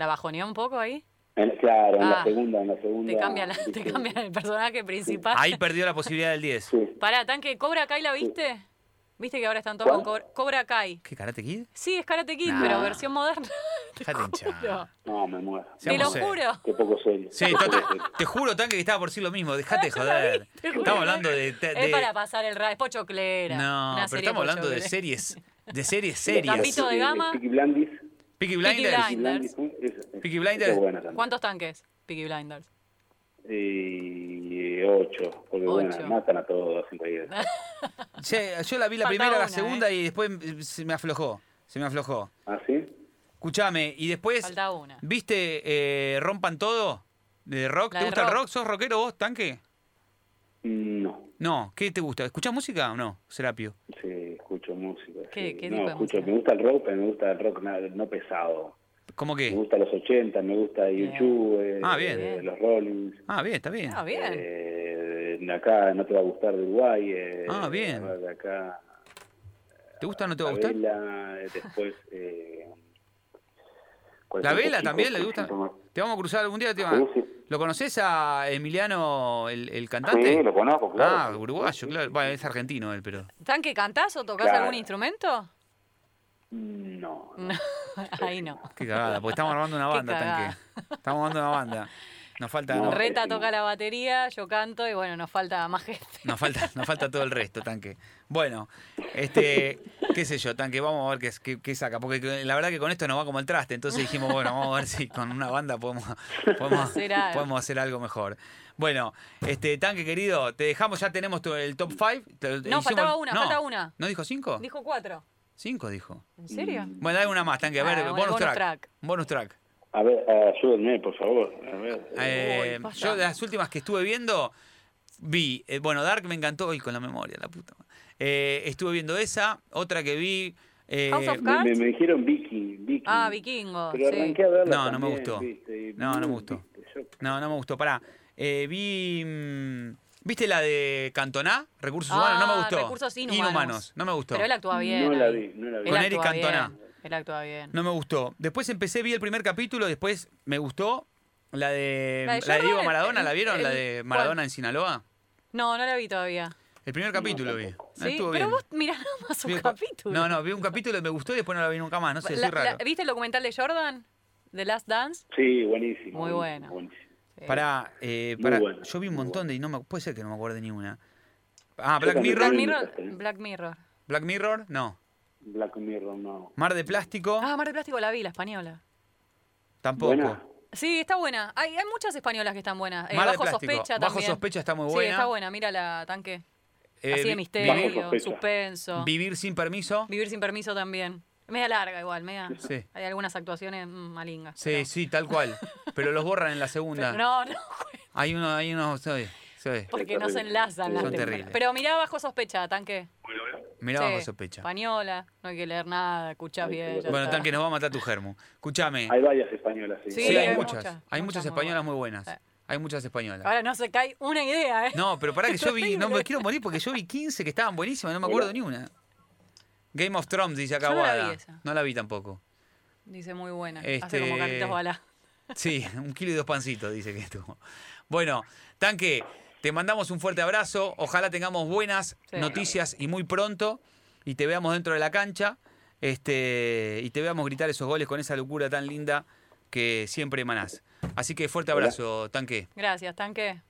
Speaker 2: ¿La bajoneó un poco ahí?
Speaker 3: En- claro, en
Speaker 2: Ah,
Speaker 3: la segunda, en la segunda...
Speaker 2: Te cambia, la- te
Speaker 3: ¿viste?
Speaker 2: cambia el personaje principal.
Speaker 1: Ahí perdió la posibilidad del 10.
Speaker 3: Sí.
Speaker 2: Pará, tanque, ¿Cobra Kai la viste? ¿Viste que ahora están todos con. Cobra, Cobra Kai?
Speaker 1: ¿Qué, Karate Kid?
Speaker 2: Sí, es Karate Kid,
Speaker 1: Nah.
Speaker 2: pero versión moderna. *laughs*
Speaker 1: Déjate.
Speaker 2: No.
Speaker 3: No, me muero.
Speaker 2: Te lo juro.
Speaker 3: Qué poco serio.
Speaker 1: Sí, te, te juro, Tanque, que estaba por decir lo mismo. Dejate
Speaker 2: vi, *laughs*
Speaker 1: joder. Estamos hablando de... de-
Speaker 2: Es para pasar el rato. Es pochoclera.
Speaker 1: No,
Speaker 2: una
Speaker 1: pero
Speaker 2: serie
Speaker 1: estamos hablando de series. De series *laughs* serias.
Speaker 2: Gambito de Gama.
Speaker 3: Peaky Blinders.
Speaker 1: Peaky
Speaker 2: Peaky
Speaker 1: Blinders.
Speaker 3: Peaky Blinders,
Speaker 1: Peaky.
Speaker 2: ¿Cuántos tanques? Peaky Blinders.
Speaker 3: Y ocho, porque bueno, matan a todos en realidad. *laughs*
Speaker 1: Sí, yo la vi la
Speaker 2: Falta
Speaker 1: primera, la segunda y después eh, se me aflojó. Se me aflojó.
Speaker 3: ¿Ah, sí?
Speaker 1: Escuchame, y después,
Speaker 2: Falta una.
Speaker 1: ¿viste eh, Rompan Todo? ¿De rock?
Speaker 2: La
Speaker 1: ¿Te
Speaker 2: de
Speaker 1: gusta el
Speaker 2: rock.
Speaker 1: rock? ¿Sos rockero vos, Tanque?
Speaker 3: No.
Speaker 1: No, ¿qué te gusta? ¿Escuchás música o no, Serapio?
Speaker 3: Música.
Speaker 2: ¿Qué-
Speaker 3: sí.
Speaker 2: qué
Speaker 3: no,
Speaker 2: tipo de
Speaker 3: escucho,
Speaker 2: música?
Speaker 3: me gusta el rock, pero me gusta el rock no pesado.
Speaker 1: ¿Cómo
Speaker 3: Me
Speaker 1: qué?
Speaker 3: gusta los 80, me gusta. YouTube, eh,
Speaker 1: Ah, bien.
Speaker 3: eh, los Rollins.
Speaker 1: Ah, bien, está bien.
Speaker 2: Ah, bien.
Speaker 3: Eh, de acá no te va a gustar de Uruguay. eh,
Speaker 1: Ah, bien.
Speaker 3: De acá.
Speaker 1: ¿Te gusta o no te va a
Speaker 3: La
Speaker 1: gustar?
Speaker 3: Vela, eh, después. Eh, ¿cuál
Speaker 1: ¿La vela
Speaker 3: chico
Speaker 1: también le gusta?
Speaker 3: me-
Speaker 1: ¿Te vamos a cruzar algún día? Te va-
Speaker 3: Sí, sí.
Speaker 1: ¿Lo conoces a Emiliano, el, el cantante?
Speaker 3: Sí, lo conozco, claro.
Speaker 1: Ah, uruguayo, claro. Bueno, es argentino él, pero...
Speaker 2: ¿Tanque cantás o tocas
Speaker 3: Claro.
Speaker 2: algún instrumento?
Speaker 3: No, no.
Speaker 2: No, *laughs* ahí no.
Speaker 1: Qué cagada, porque estamos armando una banda, tanque. Estamos armando una banda. *laughs* Nos falta,
Speaker 3: No,
Speaker 2: Reta toca la batería, yo canto y bueno, nos falta más gente.
Speaker 1: nos falta, nos falta todo el resto, tanque. Bueno, este, qué sé yo, tanque, vamos a ver qué, qué, qué saca. Porque la verdad que con esto nos va como el traste. Entonces dijimos, bueno, vamos a ver si con una banda podemos, podemos,
Speaker 2: Hacer algo.
Speaker 1: podemos hacer algo mejor. Bueno, este, tanque querido, te dejamos, ya tenemos tu- el top 5.
Speaker 2: No, faltaba una, falta una.
Speaker 1: ¿No dijo 5?
Speaker 2: Dijo cuatro.
Speaker 1: 5 dijo.
Speaker 2: ¿En serio?
Speaker 1: Bueno, dale una más, tanque. A ver,
Speaker 2: Ah,
Speaker 1: bonus track.
Speaker 2: track.
Speaker 1: Bonus track.
Speaker 3: A ver, ayúdenme, por favor. A ver.
Speaker 1: Eh,
Speaker 2: Uy,
Speaker 1: yo de las últimas que estuve viendo, vi, eh, bueno, Dark me encantó hoy con la memoria, la puta. madre. Eh, estuve viendo esa, otra que vi. eh,
Speaker 2: House of
Speaker 3: me, me-
Speaker 2: Cards.
Speaker 3: me dijeron Vicky, Vicky.
Speaker 2: Ah, Vikingo.
Speaker 3: Pero
Speaker 2: sí.
Speaker 3: arranqué a verla
Speaker 1: No, no me
Speaker 3: también,
Speaker 1: gustó. No, no me gustó. no, no me gustó. Pará. Eh, vi. mm, ¿Viste la de Cantona? Recursos
Speaker 2: Ah,
Speaker 1: humanos. No me gustó.
Speaker 2: Recursos inhumanos.
Speaker 1: No me gustó.
Speaker 2: Pero él actúa bien.
Speaker 3: No la vi, no la vi.
Speaker 1: Con Eric
Speaker 2: actúa
Speaker 1: Cantona.
Speaker 2: bien, Él actúa bien.
Speaker 1: No me gustó. Después empecé, vi el primer capítulo, después me gustó. La de,
Speaker 2: La de
Speaker 1: la de Diego Maradona,
Speaker 2: el-
Speaker 1: ¿la vieron? la
Speaker 2: el-
Speaker 1: de
Speaker 2: ¿cuál?
Speaker 1: Maradona en Sinaloa.
Speaker 2: No, no la vi todavía.
Speaker 1: El primer capítulo vi.
Speaker 2: Sí, pero
Speaker 1: bien.
Speaker 2: vos mirá nada más un
Speaker 1: Vi-
Speaker 2: capítulo.
Speaker 1: No, no, vi un capítulo y me gustó y después no la vi nunca más. No sé,
Speaker 2: La-
Speaker 1: soy raro.
Speaker 2: la- ¿Viste el documental de Jordan? The Last Dance.
Speaker 3: Sí, buenísimo.
Speaker 2: Muy bueno.
Speaker 3: buenísimo.
Speaker 2: Sí.
Speaker 1: Pará, eh,
Speaker 3: Muy
Speaker 1: pará,
Speaker 3: bueno,
Speaker 1: yo vi un montón
Speaker 3: bueno.
Speaker 1: de y no me puede ser que no me acuerde ni una. Ah, Black Mirror.
Speaker 2: Black Mirror. Black Mirror,
Speaker 1: no.
Speaker 3: Black Mirror, no.
Speaker 1: Mar de Plástico,
Speaker 2: Ah, Mar de Plástico la vi, la española.
Speaker 1: tampoco.
Speaker 3: Buena.
Speaker 2: Sí, está buena. Hay, hay muchas españolas que están buenas. Eh,
Speaker 1: Mar de
Speaker 2: Bajo
Speaker 1: Plástico.
Speaker 2: sospecha
Speaker 1: Bajo
Speaker 2: también.
Speaker 1: sospecha está muy
Speaker 2: Sí,
Speaker 1: buena.
Speaker 2: está buena. Mira la tanque.
Speaker 1: Eh,
Speaker 2: Así de
Speaker 3: Bajo
Speaker 2: misterio,
Speaker 3: sospecha.
Speaker 2: suspenso.
Speaker 1: Vivir sin permiso.
Speaker 2: Vivir sin permiso también. Media larga igual, media.
Speaker 1: Sí.
Speaker 2: Hay algunas actuaciones mm, malingas.
Speaker 1: Sí,
Speaker 2: pero-
Speaker 1: sí, tal cual. Pero los borran en la segunda.
Speaker 2: pero *laughs* no, no, *laughs*
Speaker 1: Hay uno, hay uno, sí,
Speaker 2: porque no se enlazan las
Speaker 1: Son
Speaker 2: temporadas.
Speaker 1: terribles.
Speaker 2: Pero mirá bajo sospecha, tanque.
Speaker 1: Mirá
Speaker 2: Sí,
Speaker 1: bajo sospecha.
Speaker 2: Española, no hay que leer nada, escuchás
Speaker 3: Ay,
Speaker 2: bien. ya
Speaker 1: Bueno,
Speaker 2: está.
Speaker 1: tanque nos va a matar tu germo. Escúchame.
Speaker 3: Hay varias españolas, sí.
Speaker 2: Sí,
Speaker 1: Sí, hay
Speaker 2: hay
Speaker 1: muchas.
Speaker 2: muchas,
Speaker 1: Hay
Speaker 2: muchas
Speaker 1: muchas
Speaker 2: muy
Speaker 1: españolas
Speaker 2: buenas.
Speaker 1: muy buenas.
Speaker 2: Sí.
Speaker 1: Hay muchas españolas.
Speaker 2: Ahora no se cae una idea, ¿eh?
Speaker 1: No, pero pará que yo *laughs* vi, no me quiero morir porque yo vi 15 que estaban buenísimas, no me acuerdo ni una. Game of Thrones, dice acá
Speaker 2: Yo no la
Speaker 1: Guada.
Speaker 2: vi esa.
Speaker 1: No la vi tampoco.
Speaker 2: Dice muy buena.
Speaker 1: Este-
Speaker 2: Hace como carlitos bala.
Speaker 1: Sí, un kilo y dos pancitos, dice que estuvo. Bueno, Tanque, te mandamos un fuerte abrazo. Ojalá tengamos buenas
Speaker 2: Sí.
Speaker 1: noticias y muy pronto. Y te veamos dentro de la cancha. Este, y te veamos gritar esos goles con esa locura tan linda que siempre emanás. Así que fuerte abrazo, Tanque.
Speaker 2: Gracias, tanque.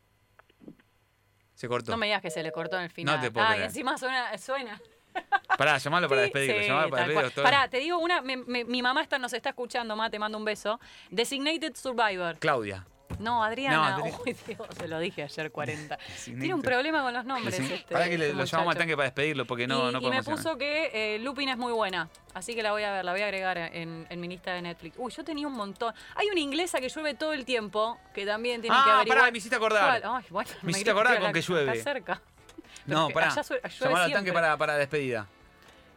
Speaker 1: Se cortó.
Speaker 2: No me digas que se le cortó en el final.
Speaker 1: No te puedo
Speaker 2: ah, y
Speaker 1: creer.
Speaker 2: encima suena. suena. *laughs*
Speaker 1: Pará, llamalo para
Speaker 2: Sí,
Speaker 1: despedirlo.
Speaker 2: sí,
Speaker 1: llamalo para despedirlo. todo-
Speaker 2: Pará, te digo una. me- me- mi mamá está, nos está escuchando, ma, te mando un beso. Designated Survivor.
Speaker 1: Claudia.
Speaker 2: No, Adriana.
Speaker 1: No, Adri- *laughs*
Speaker 2: Uy, Dios, se lo dije ayer 40.
Speaker 1: Designated. *laughs*
Speaker 2: Tiene un problema con los nombres.
Speaker 1: Sí.
Speaker 2: este,
Speaker 1: Pará que le-
Speaker 2: este
Speaker 1: lo llamamos al
Speaker 2: muchacho.
Speaker 1: Tanque para despedirlo porque no,
Speaker 2: y,
Speaker 1: no
Speaker 2: y me puso que eh, Lupin es muy buena. Así que la voy a ver, la voy a agregar en, en mi lista de Netflix. Uy, yo tenía un montón. Hay una inglesa que llueve todo el tiempo, que también tiene
Speaker 1: Ah,
Speaker 2: que averiguar.
Speaker 1: pará, me hiciste acordar.
Speaker 2: Ay, bueno,
Speaker 1: Me hiciste
Speaker 2: quería
Speaker 1: acordar con
Speaker 2: la-
Speaker 1: que llueve.
Speaker 2: Está cerca.
Speaker 1: No,
Speaker 2: Pero
Speaker 1: pará.
Speaker 2: sue- llueve
Speaker 1: Llamalo al Tanque para, para despedida.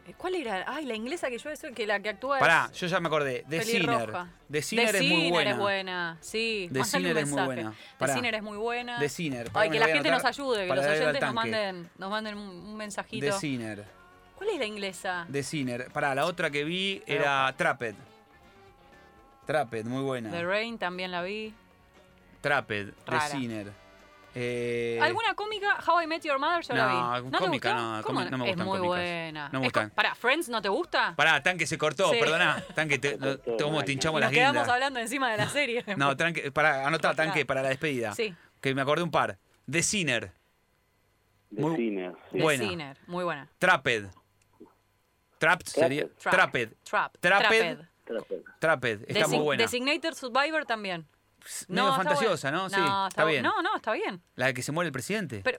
Speaker 2: Eh, ¿Cuál era? Ay, la inglesa que llueve, que la que actúa
Speaker 1: Pará,
Speaker 2: es
Speaker 1: yo ya me acordé. The Sinner. The Sinner es muy buena.
Speaker 2: es buena, sí. Un
Speaker 1: Sinner es muy buena.
Speaker 2: The
Speaker 1: Pará.
Speaker 2: Sinner es muy buena.
Speaker 1: The Sinner.
Speaker 2: Ay, que la gente nos ayude, que los oyentes nos manden, nos manden un, mensajito.
Speaker 1: The Sinner.
Speaker 2: ¿Cuál es la inglesa?
Speaker 1: The Sinner. Pará, la otra que vi era Trapped. Trapped, muy buena.
Speaker 2: The Rain también la vi.
Speaker 1: Trapped,
Speaker 2: Rara.
Speaker 1: Sinner. Eh,
Speaker 2: ¿Alguna cómica? How I Met Your Mother yo
Speaker 1: no,
Speaker 2: la vi. ¿No
Speaker 1: cómica
Speaker 2: te
Speaker 1: no?
Speaker 2: ¿Cómo
Speaker 1: no me
Speaker 2: Es
Speaker 1: gustan
Speaker 2: muy
Speaker 1: cómicas.
Speaker 2: buena.
Speaker 1: No me
Speaker 2: Es
Speaker 1: gustan.
Speaker 2: Pará, ¿Friends no te gusta?
Speaker 1: Pará, Tanque se cortó,
Speaker 2: Sí.
Speaker 1: perdoná. Tanque, te, *laughs* lo-
Speaker 3: cortó,
Speaker 1: ¿cómo
Speaker 3: mal,
Speaker 1: te
Speaker 2: Y
Speaker 1: hinchamos
Speaker 2: nos
Speaker 1: las
Speaker 2: quedamos
Speaker 1: guindas?
Speaker 2: hablando encima de la serie. *laughs*
Speaker 1: No, tranque, para, anotá. Tanque, para la despedida.
Speaker 2: Sí.
Speaker 1: Que me acordé un par. The Sinner.
Speaker 3: De
Speaker 1: Muy-
Speaker 3: cine, sí.
Speaker 2: The
Speaker 1: Buena.
Speaker 2: Sinner, muy buena.
Speaker 1: Trapped. Trapped sería.
Speaker 2: Trap.
Speaker 1: Trapped.
Speaker 2: Trap.
Speaker 1: Trapped.
Speaker 3: Trapped.
Speaker 1: Trapped. Está muy buena.
Speaker 2: Designated Survivor también.
Speaker 1: Medio
Speaker 2: está
Speaker 1: fantasiosa,
Speaker 2: bueno.
Speaker 1: ¿no? Sí,
Speaker 2: No,
Speaker 1: está bien.
Speaker 2: No, no, está bien.
Speaker 1: La de que se muere el presidente.
Speaker 2: Pero,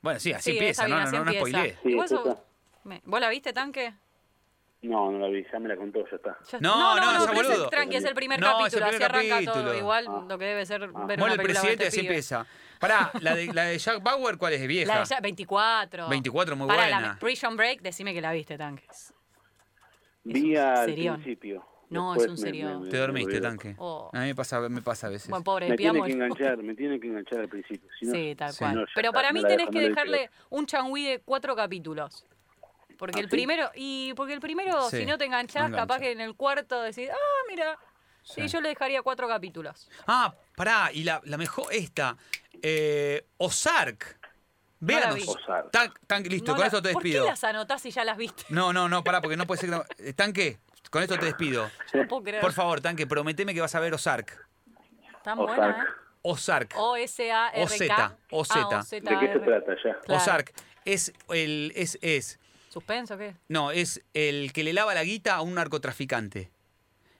Speaker 1: bueno, sí, así
Speaker 2: sí,
Speaker 1: empieza,
Speaker 2: está bien,
Speaker 1: no,
Speaker 2: así
Speaker 1: no, no, no
Speaker 2: empieza.
Speaker 1: spoileé.
Speaker 3: Sí, está.
Speaker 2: me- ¿Vos la viste, Tanque?
Speaker 3: No, no la vi, ya me la contó, ya está.
Speaker 2: Ya-
Speaker 1: No, no,
Speaker 2: pero ese
Speaker 1: boludo.
Speaker 2: tranqui, es el primer
Speaker 1: No, es el
Speaker 2: capítulo,
Speaker 1: primer
Speaker 2: así arranca
Speaker 1: capítulo.
Speaker 2: todo. Igual
Speaker 3: Ah.
Speaker 2: lo que debe ser ver una
Speaker 1: Muere el presidente,
Speaker 2: este
Speaker 1: así
Speaker 2: pibe.
Speaker 1: empieza. Pará, *laughs* la de, la de Jack Bauer, ¿cuál es? Vieja.
Speaker 2: La de ya- 24.
Speaker 1: 24, muy
Speaker 2: Pará,
Speaker 1: buena.
Speaker 2: la Prison Break, decime que la viste, Tanque.
Speaker 3: Vi al principio.
Speaker 2: No,
Speaker 3: Después
Speaker 2: es un
Speaker 3: me-
Speaker 1: Te dormiste, tanque.
Speaker 2: Oh.
Speaker 1: A mí me pasa, me pasa a veces.
Speaker 2: Bueno, pobre,
Speaker 3: Me tiene que enganchar, me tiene que enganchar al principio. si no-
Speaker 2: Sí, tal
Speaker 3: si
Speaker 2: cual.
Speaker 3: no,
Speaker 2: Pero para mí tenés que dejarle un changüí de cuatro capítulos. Porque
Speaker 3: ¿Ah,
Speaker 2: el
Speaker 3: sí?
Speaker 2: primero, y porque el primero,
Speaker 1: Sí,
Speaker 2: si no te enganchás, capaz que en el cuarto decís, ah, mira. Sí,
Speaker 1: Sí.
Speaker 2: yo le dejaría cuatro capítulos.
Speaker 1: Ah, pará, y la, la mejor, esta. Eh, Ozark.
Speaker 2: Vi.
Speaker 3: Ozark.
Speaker 1: Tan- tan- listo,
Speaker 2: No
Speaker 1: con
Speaker 2: la-
Speaker 1: esto te
Speaker 2: ¿Por
Speaker 1: despido.
Speaker 2: qué las anotás si ya las viste?
Speaker 1: No, no, no, pará, porque no puede ser que no. Eh, Tanque, con esto te despido.
Speaker 2: No puedo creer.
Speaker 1: Por favor, Tanque, prometeme que vas a ver Ozark.
Speaker 2: Tan
Speaker 3: Ozark.
Speaker 2: buena, ¿eh?
Speaker 1: Ozark.
Speaker 2: O-S-A-R-K.
Speaker 1: O-Z, O-Z.
Speaker 2: Ah,
Speaker 3: ¿De qué se trata ya?
Speaker 2: Claro.
Speaker 1: Ozark es el. Es, es.
Speaker 2: ¿Suspenso qué?
Speaker 1: No, es el que le lava la guita a un narcotraficante.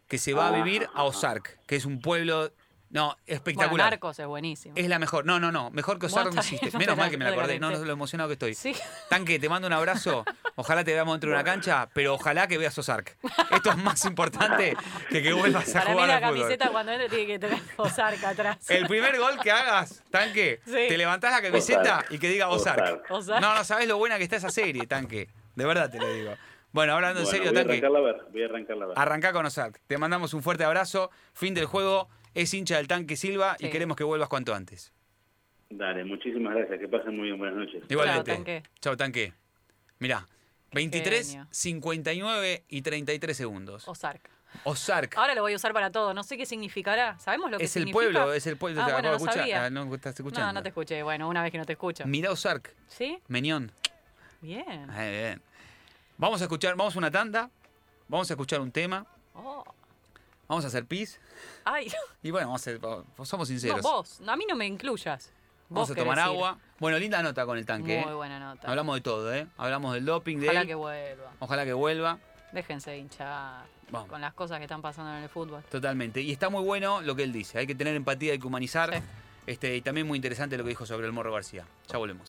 Speaker 1: Que se va a vivir a Ozark, que es un pueblo. No,
Speaker 2: Bueno,
Speaker 1: espectacular.
Speaker 2: Narcos es buenísimo.
Speaker 1: es la mejor. No, no, no. Mejor que Ozark
Speaker 2: Bueno, *laughs*
Speaker 1: no
Speaker 2: no
Speaker 1: Menos mal que me la acordé. No, no, lo emocionado que estoy.
Speaker 2: Sí.
Speaker 1: Tanque, te mando un abrazo. Ojalá te veamos dentro de una cancha, pero ojalá que veas Ozark. Esto es más importante que que vuelvas a
Speaker 2: Para mí
Speaker 1: jugar
Speaker 2: la
Speaker 1: al fútbol.
Speaker 2: camiseta cuando entra tiene que tener Ozark atrás.
Speaker 1: El primer gol que hagas, Tanque,
Speaker 2: Sí.
Speaker 1: te levantás la camiseta
Speaker 3: Ozark.
Speaker 1: y que diga Ozark. No, no sabes lo buena que está esa serie, Tanque. De verdad te lo digo. Bueno, hablando en
Speaker 3: Bueno,
Speaker 1: serio,
Speaker 3: voy a
Speaker 1: Tanque,
Speaker 3: arrancarla a ver, voy a arrancarla a ver.
Speaker 1: arrancá con Ozark. Te mandamos un fuerte abrazo. Fin del juego. Es hincha del Tanque Silva y queremos que vuelvas cuanto antes.
Speaker 3: Dale, muchísimas gracias. Que pasen muy bien. Buenas noches.
Speaker 1: Igualmente.
Speaker 2: Tanque.
Speaker 1: Chao, Tanque. Mirá, 23,
Speaker 2: genio.
Speaker 1: 59 y 33 segundos.
Speaker 2: Ozark.
Speaker 1: Ozark.
Speaker 2: Ahora lo voy a usar para todo. No sé qué significará. ¿Sabemos lo que
Speaker 1: Es el
Speaker 2: significa?
Speaker 1: pueblo, es el pueblo.
Speaker 2: Ah,
Speaker 1: ¿Te
Speaker 2: bueno, no sabía.
Speaker 1: Ah, no estás escuchando.
Speaker 2: No, no te escuché. Bueno, una vez que no te escucho.
Speaker 1: Mirá Ozark,
Speaker 2: ¿Sí?
Speaker 1: Meñón.
Speaker 2: Bien.
Speaker 1: Bien. Vamos a escuchar, vamos a una tanda, vamos a escuchar un tema,
Speaker 2: Oh.
Speaker 1: Vamos a hacer pis
Speaker 2: Ay,
Speaker 1: y bueno, vamos a ser, somos
Speaker 2: no,
Speaker 1: sinceros.
Speaker 2: vos. A mí no me incluyas.
Speaker 1: vamos
Speaker 2: Vos
Speaker 1: a tomar
Speaker 2: ir.
Speaker 1: agua. Bueno, linda nota con el tanque.
Speaker 2: Muy
Speaker 1: ¿eh?
Speaker 2: buena nota.
Speaker 1: Hablamos de todo, ¿eh? Hablamos del doping, de
Speaker 2: Ojalá
Speaker 1: él.
Speaker 2: que vuelva.
Speaker 1: Ojalá que vuelva.
Speaker 2: Déjense de hinchar
Speaker 1: Vamos.
Speaker 2: con las cosas que están pasando en el fútbol.
Speaker 1: Totalmente. Y está muy bueno lo que él dice. Hay que tener empatía, hay que humanizar.
Speaker 2: Sí.
Speaker 1: Este, y también muy interesante lo que dijo sobre el Morro García. Ya volvemos.